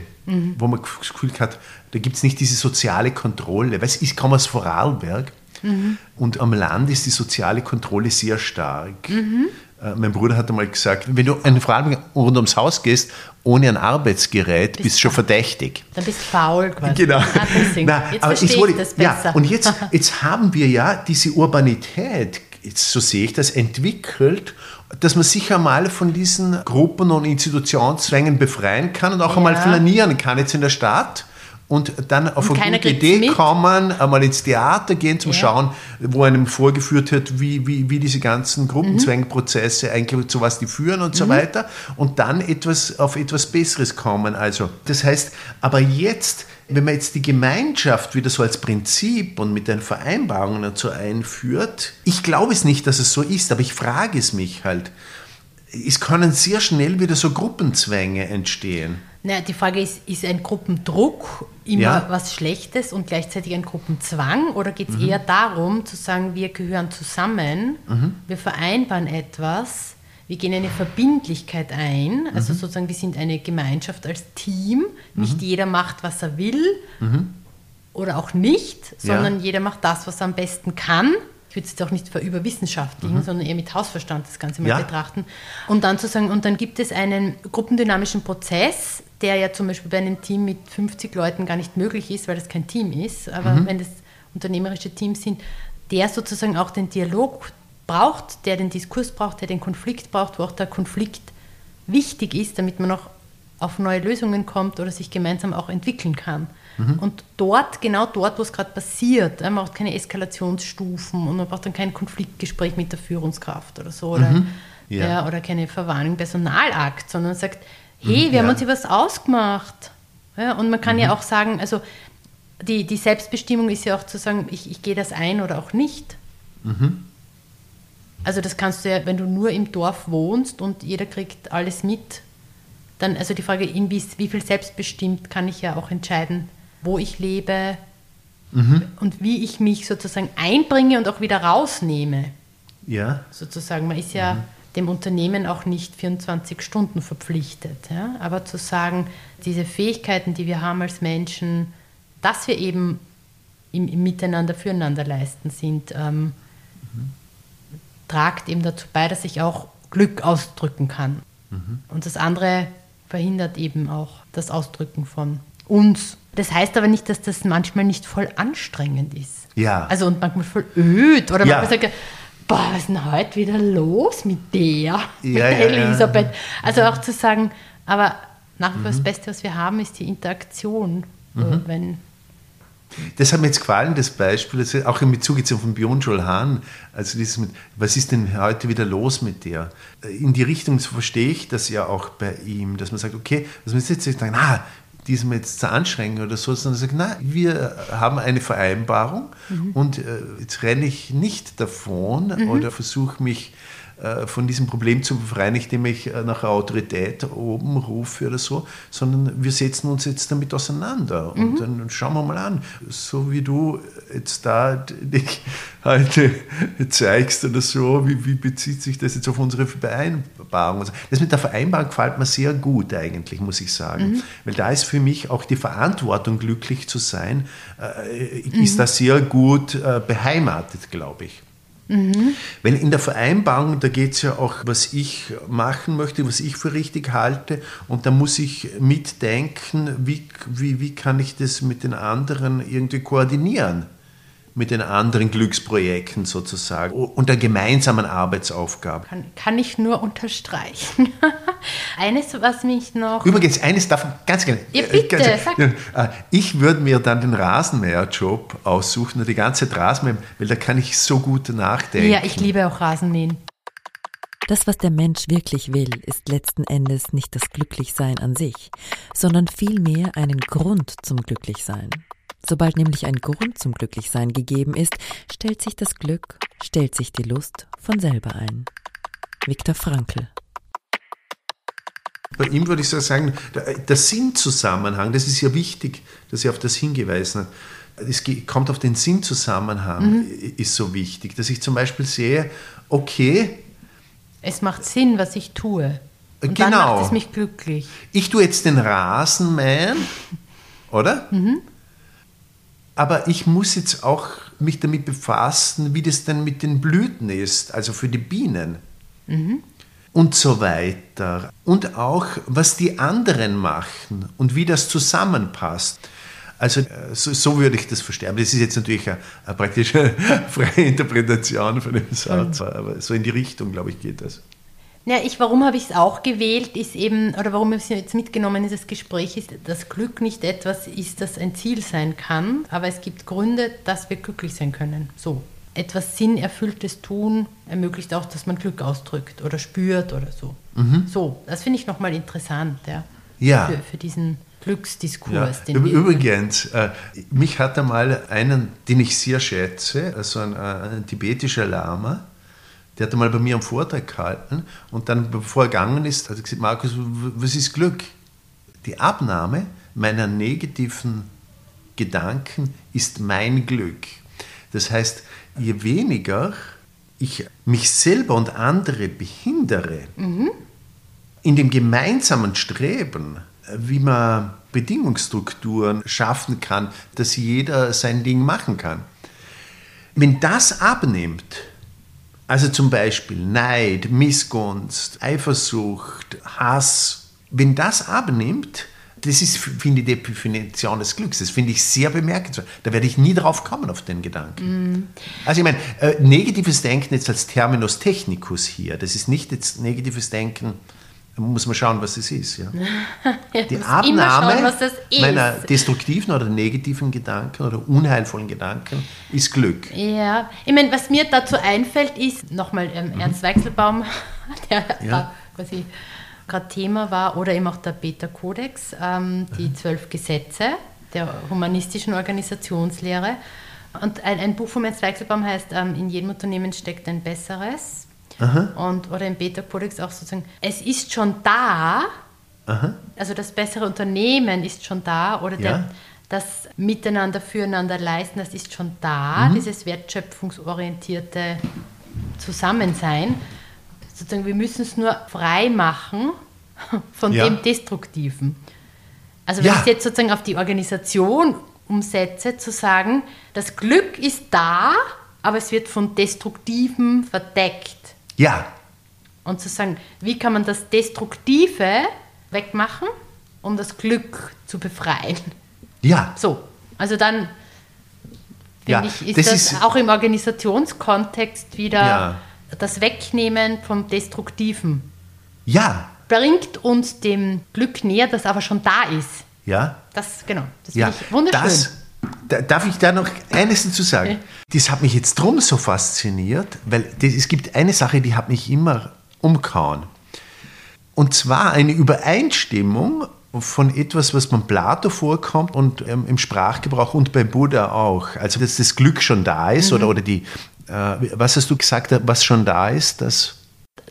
wo man das Gefühl hat, da gibt es nicht diese soziale Kontrolle. Weißt, ich komme aus Vorarlberg und am Land ist die soziale Kontrolle sehr stark. Äh, Mein Bruder hat einmal gesagt, wenn du in Vorarlberg rund ums Haus gehst, ohne ein Arbeitsgerät, bist du schon verdächtig. Dann bist du faul quasi. Genau. Ah. Na, Jetzt aber verstehe ich, wollte- das besser. Ja, und jetzt, jetzt haben wir ja diese Urbanität, jetzt, so sehe ich das, entwickelt, dass man sich einmal von diesen Gruppen und Institutionszwängen befreien kann und auch einmal Ja. flanieren kann jetzt in der Stadt und dann auf Und eine gute Idee mit. kommen, einmal ins Theater gehen zum Ja. Schauen, wo einem vorgeführt wird, wie, wie, wie diese ganzen Gruppenzwangprozesse eigentlich zu was die führen und Mhm. so weiter und dann etwas auf etwas Besseres kommen. Also das heißt, aber jetzt, wenn man jetzt die Gemeinschaft wieder so als Prinzip und mit den Vereinbarungen und so einführt, ich glaube es nicht, dass es so ist, aber ich frage es mich halt. Es können sehr schnell wieder so Gruppenzwänge entstehen. Naja, die Frage ist, ist ein Gruppendruck immer Ja. was Schlechtes und gleichzeitig ein Gruppenzwang? Oder geht Mhm. es eher darum, zu sagen, wir gehören zusammen, Mhm. wir vereinbaren etwas, wir gehen eine Verbindlichkeit ein, also Mhm. sozusagen, wir sind eine Gemeinschaft als Team, nicht jeder macht, was er will oder auch nicht, Mhm. Ja. sondern jeder macht das, was er am besten kann. würde es jetzt auch nicht überwissenschaftlichen, mhm. sondern eher mit Hausverstand das Ganze mal ja. betrachten. Und dann zu sagen, und dann gibt es einen gruppendynamischen Prozess, der ja zum Beispiel bei einem Team mit 50 Leuten gar nicht möglich ist, weil das kein Team ist. Aber mhm. wenn das unternehmerische Teams sind, der sozusagen auch den Dialog braucht, der den Diskurs braucht, der den Konflikt braucht, wo auch der Konflikt wichtig ist, damit man auch auf neue Lösungen kommt oder sich gemeinsam auch entwickeln kann. Mhm. Und dort, genau dort, wo es gerade passiert, man braucht keine Eskalationsstufen und man braucht dann kein Konfliktgespräch mit der Führungskraft oder so oder, mhm. ja. Ja, oder keine Verwarnung, Personalakt, sondern man sagt, hey, mhm, wir ja. haben uns hier was ausgemacht. Ja, und man kann ja mhm. auch sagen, also die, die Selbstbestimmung ist ja auch zu sagen, ich, ich gehe das ein oder auch nicht. Mhm. Also das kannst du ja, wenn du nur im Dorf wohnst und jeder kriegt alles mit, dann, also die Frage, in wie, wie viel selbstbestimmt kann ich ja auch entscheiden, wo ich lebe mhm. und wie ich mich sozusagen einbringe und auch wieder rausnehme. Ja. Sozusagen, man ist ja mhm. Dem Unternehmen auch nicht 24 Stunden verpflichtet. Ja? Aber zu sagen, diese Fähigkeiten, die wir haben als Menschen, dass wir eben im, im Miteinander füreinander leisten sind, ähm, mhm. tragt eben dazu bei, dass ich auch Glück ausdrücken kann. Mhm. Und das andere verhindert eben auch das Ausdrücken von uns. Das heißt aber nicht, dass das manchmal nicht voll anstrengend ist. Ja. Also und manchmal voll öd. Oder ja. manchmal sagt, boah, was ist denn heute wieder los mit der, ja, mit der ja, Elisabeth? Also auch zu sagen, aber nach wie vor mhm. das Beste, was wir haben, ist die Interaktion. Mhm. Wenn das hat mir jetzt gefallen, das Beispiel, also auch in Bezug jetzt auf den Björn Hahn, also dieses mit, was ist denn heute wieder los mit der? In die Richtung verstehe ich das ja auch bei ihm, dass man sagt, okay, dass man jetzt sagen, ah, die ist mir jetzt zu anstrengend oder so, sondern sagt, nein, wir haben eine Vereinbarung mhm. und äh, jetzt renne ich nicht davon mhm. oder versuche mich von diesem Problem zu befreien, indem ich äh, nach Autorität oben rufe oder so, sondern wir setzen uns jetzt damit auseinander und mhm. dann schauen wir mal an, so wie du jetzt da dich heute zeigst oder so, wie, wie bezieht sich das jetzt auf unsere Vereinbarung? Also das mit der Vereinbarung gefällt mir sehr gut eigentlich, muss ich sagen, mhm. weil da ist für mich auch die Verantwortung, glücklich zu sein, äh, ist mhm. da sehr gut äh, beheimatet, glaube ich. Mhm. Weil in der Vereinbarung, da geht es ja auch, was ich machen möchte, was ich für richtig halte. Und da muss ich mitdenken, wie, wie, wie kann ich das mit den anderen irgendwie koordinieren mit den anderen Glücksprojekten sozusagen und der gemeinsamen Arbeitsaufgabe. Kann, kann ich nur unterstreichen. eines, was mich noch. Übrigens, eines darf ganz gerne. Ja, bitte, ganz, sag. Äh, ich würde mir dann den Rasenmäherjob aussuchen, die ganze Rasenmäher, weil da kann ich so gut nachdenken. Ja, ich liebe auch Rasenmähen. Das, was der Mensch wirklich will, ist letzten Endes nicht das Glücklichsein an sich, sondern vielmehr einen Grund zum Glücklichsein. Sobald nämlich ein Grund zum Glücklichsein gegeben ist, stellt sich das Glück, stellt sich die Lust von selber ein. Viktor Frankl. Bei ihm würde ich so sagen, der Sinnzusammenhang, das ist ja wichtig, dass er auf das hingewiesen hat. Es kommt auf den Sinnzusammenhang, mhm. ist so wichtig, dass ich zum Beispiel sehe, okay. Es macht Sinn, was ich tue. Und genau. dann macht es mich glücklich. Ich tue jetzt den Rasenmähen, oder? Mhm aber ich muss jetzt auch mich damit befassen, wie das denn mit den Blüten ist, also für die Bienen. Mhm. Und so weiter. Und auch, was die anderen machen und wie das zusammenpasst. Also äh, so, so würde ich das verstehen. das ist jetzt natürlich eine, eine praktische freie Interpretation von dem Satz, mhm. aber so in die Richtung, glaube ich, geht das. Ja, ich, warum habe ich es auch gewählt, ist eben, oder warum ich es jetzt mitgenommen in das Gespräch, ist, dass Glück nicht etwas ist, das ein Ziel sein kann, aber es gibt Gründe, dass wir glücklich sein können. So. Etwas sinnerfülltes Tun ermöglicht auch, dass man Glück ausdrückt oder spürt oder so. Mhm. So, das finde ich nochmal interessant, ja. Ja. Für, für diesen Glücksdiskurs. Ja. Übrigens, äh, mich hat einmal einen, den ich sehr schätze, also ein, äh, ein tibetischer Lama, der hat einmal bei mir einen Vortrag gehalten und dann, bevor er gegangen ist, hat er gesagt, Markus, was ist Glück? Die Abnahme meiner negativen Gedanken ist mein Glück. Das heißt, je weniger ich mich selber und andere behindere, mhm. in dem gemeinsamen Streben, wie man Bedingungsstrukturen schaffen kann, dass jeder sein Ding machen kann, Wenn das abnimmt, also zum Beispiel Neid, Missgunst, Eifersucht, Hass, wenn das abnimmt, das ist, finde ich, die Definition des Glücks. Das finde ich sehr bemerkenswert. Da werde ich nie drauf kommen, auf den Gedanken. Mm. Also ich meine, äh, negatives Denken jetzt als Terminus technicus hier, das ist nicht jetzt negatives Denken, muss man schauen, was es ist. Ja. ja die Abnahme schauen, meiner destruktiven oder negativen Gedanken oder unheilvollen Gedanken ist Glück. Ja, ich meine, was mir dazu einfällt, ist nochmal ähm, mhm. Ernst Weichselbaum, der ja. quasi gerade Thema war, oder eben auch der Beta-Kodex, ähm, die zwölf Gesetze der humanistischen Organisationslehre. Und ein, ein Buch von Ernst Weichselbaum heißt ähm, In jedem Unternehmen steckt ein besseres. Aha. Und, oder im Beta-Kodex auch sozusagen, es ist schon da, Aha. also das bessere Unternehmen ist schon da, oder der, ja. das Miteinander, Füreinander leisten, das ist schon da, mhm. dieses wertschöpfungsorientierte Zusammensein sozusagen, wir müssen es nur frei machen von ja. dem Destruktiven. Also wenn ja. ich jetzt sozusagen auf die Organisation umsetze, zu sagen, das Glück ist da, aber es wird von Destruktivem verdeckt. Ja. Und zu sagen, wie kann man das Destruktive wegmachen, um das Glück zu befreien? Ja. So, also dann finde ja, ich, ist das, das ist auch im Organisationskontext wieder ja das Wegnehmen vom Destruktiven. Ja. Bringt uns dem Glück näher, das aber schon da ist. Ja. Das, genau. Das ja. finde ich wunderschön. Das, da, darf ich da noch eines dazu sagen? Okay. Das hat mich jetzt drum so fasziniert, weil das, es gibt eine Sache, die hat mich immer umgehauen. Und zwar eine Übereinstimmung von etwas, was beim Plato vorkommt und ähm, im Sprachgebrauch und bei Buddha auch. Also, dass das Glück schon da ist mhm. oder, oder die, äh, was hast du gesagt, was schon da ist? Das,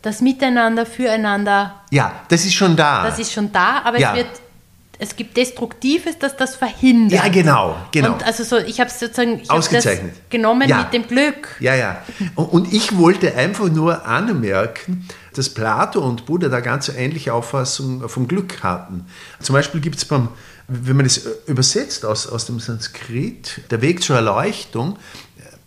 das Miteinander, Füreinander. Ja, das ist schon da. Das ist schon da, aber ja. es wird es gibt Destruktives, das das verhindert. Ja, genau, genau. Und also so, ich habe es sozusagen Ausgezeichnet. genommen ja. mit dem Glück. Ja, ja. Und ich wollte einfach nur anmerken, dass Plato und Buddha da ganz ähnliche Auffassungen vom Glück hatten. Zum Beispiel gibt es beim, wenn man es übersetzt aus, aus dem Sanskrit, der Weg zur Erleuchtung,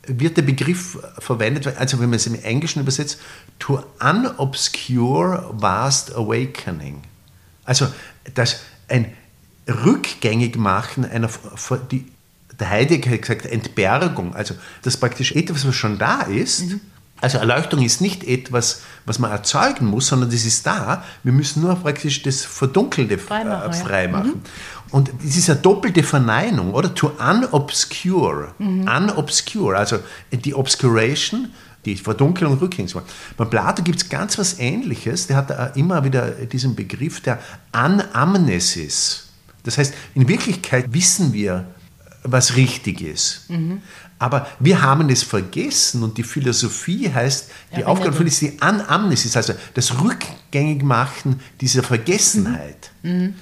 wird der Begriff verwendet, also wenn man es im Englischen übersetzt, to unobscure vast awakening. Also das ein rückgängig machen einer, die, der Heidegger hat gesagt, Entbergung, also das praktisch etwas, was schon da ist. Mhm. Also Erleuchtung ist nicht etwas, was man erzeugen muss, sondern das ist da. Wir müssen nur praktisch das Verdunkelte freimachen. Äh, frei machen. Mhm. Und es ist eine doppelte Verneinung, oder? To unobscure. Mhm. Unobscure, also die Obscuration, die Verdunkelung rückgängig Bei Plato gibt es ganz was Ähnliches. Der hat immer wieder diesen Begriff der Anamnesis. Das heißt, in Wirklichkeit wissen wir, was richtig ist. Mhm. Aber wir haben es vergessen und die Philosophie heißt, die ja, Aufgabe ist die Anamnesis, also das Rückgängigmachen dieser Vergessenheit. Mhm. mhm.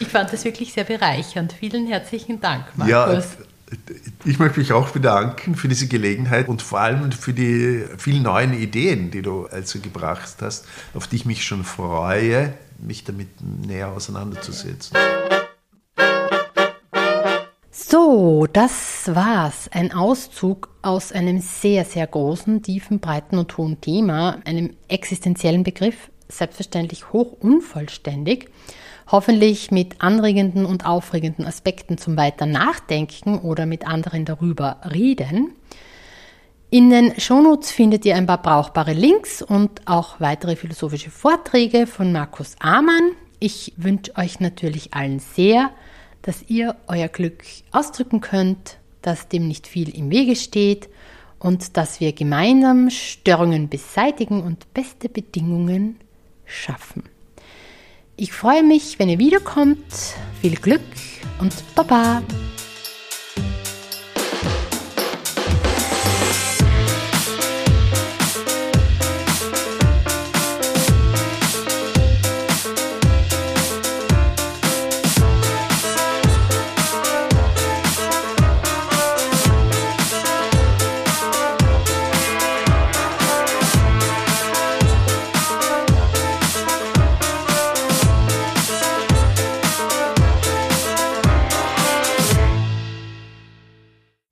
Ich fand das wirklich sehr bereichernd. Vielen herzlichen Dank, Markus. Ja, ich möchte mich auch bedanken für diese Gelegenheit und vor allem für die vielen neuen Ideen, die du also gebracht hast, auf die ich mich schon freue, mich damit näher auseinanderzusetzen. So, das war's. Ein Auszug aus einem sehr, sehr großen, tiefen, breiten und hohen Thema, einem existenziellen Begriff, selbstverständlich hoch unvollständig hoffentlich mit anregenden und aufregenden Aspekten zum weiter Nachdenken oder mit anderen darüber reden. In den Shownotes findet ihr ein paar brauchbare Links und auch weitere philosophische Vorträge von Markus Amann. Ich wünsche euch natürlich allen sehr, dass ihr euer Glück ausdrücken könnt, dass dem nicht viel im Wege steht und dass wir gemeinsam Störungen beseitigen und beste Bedingungen schaffen. Ich freue mich, wenn ihr wiederkommt. Viel Glück und Baba!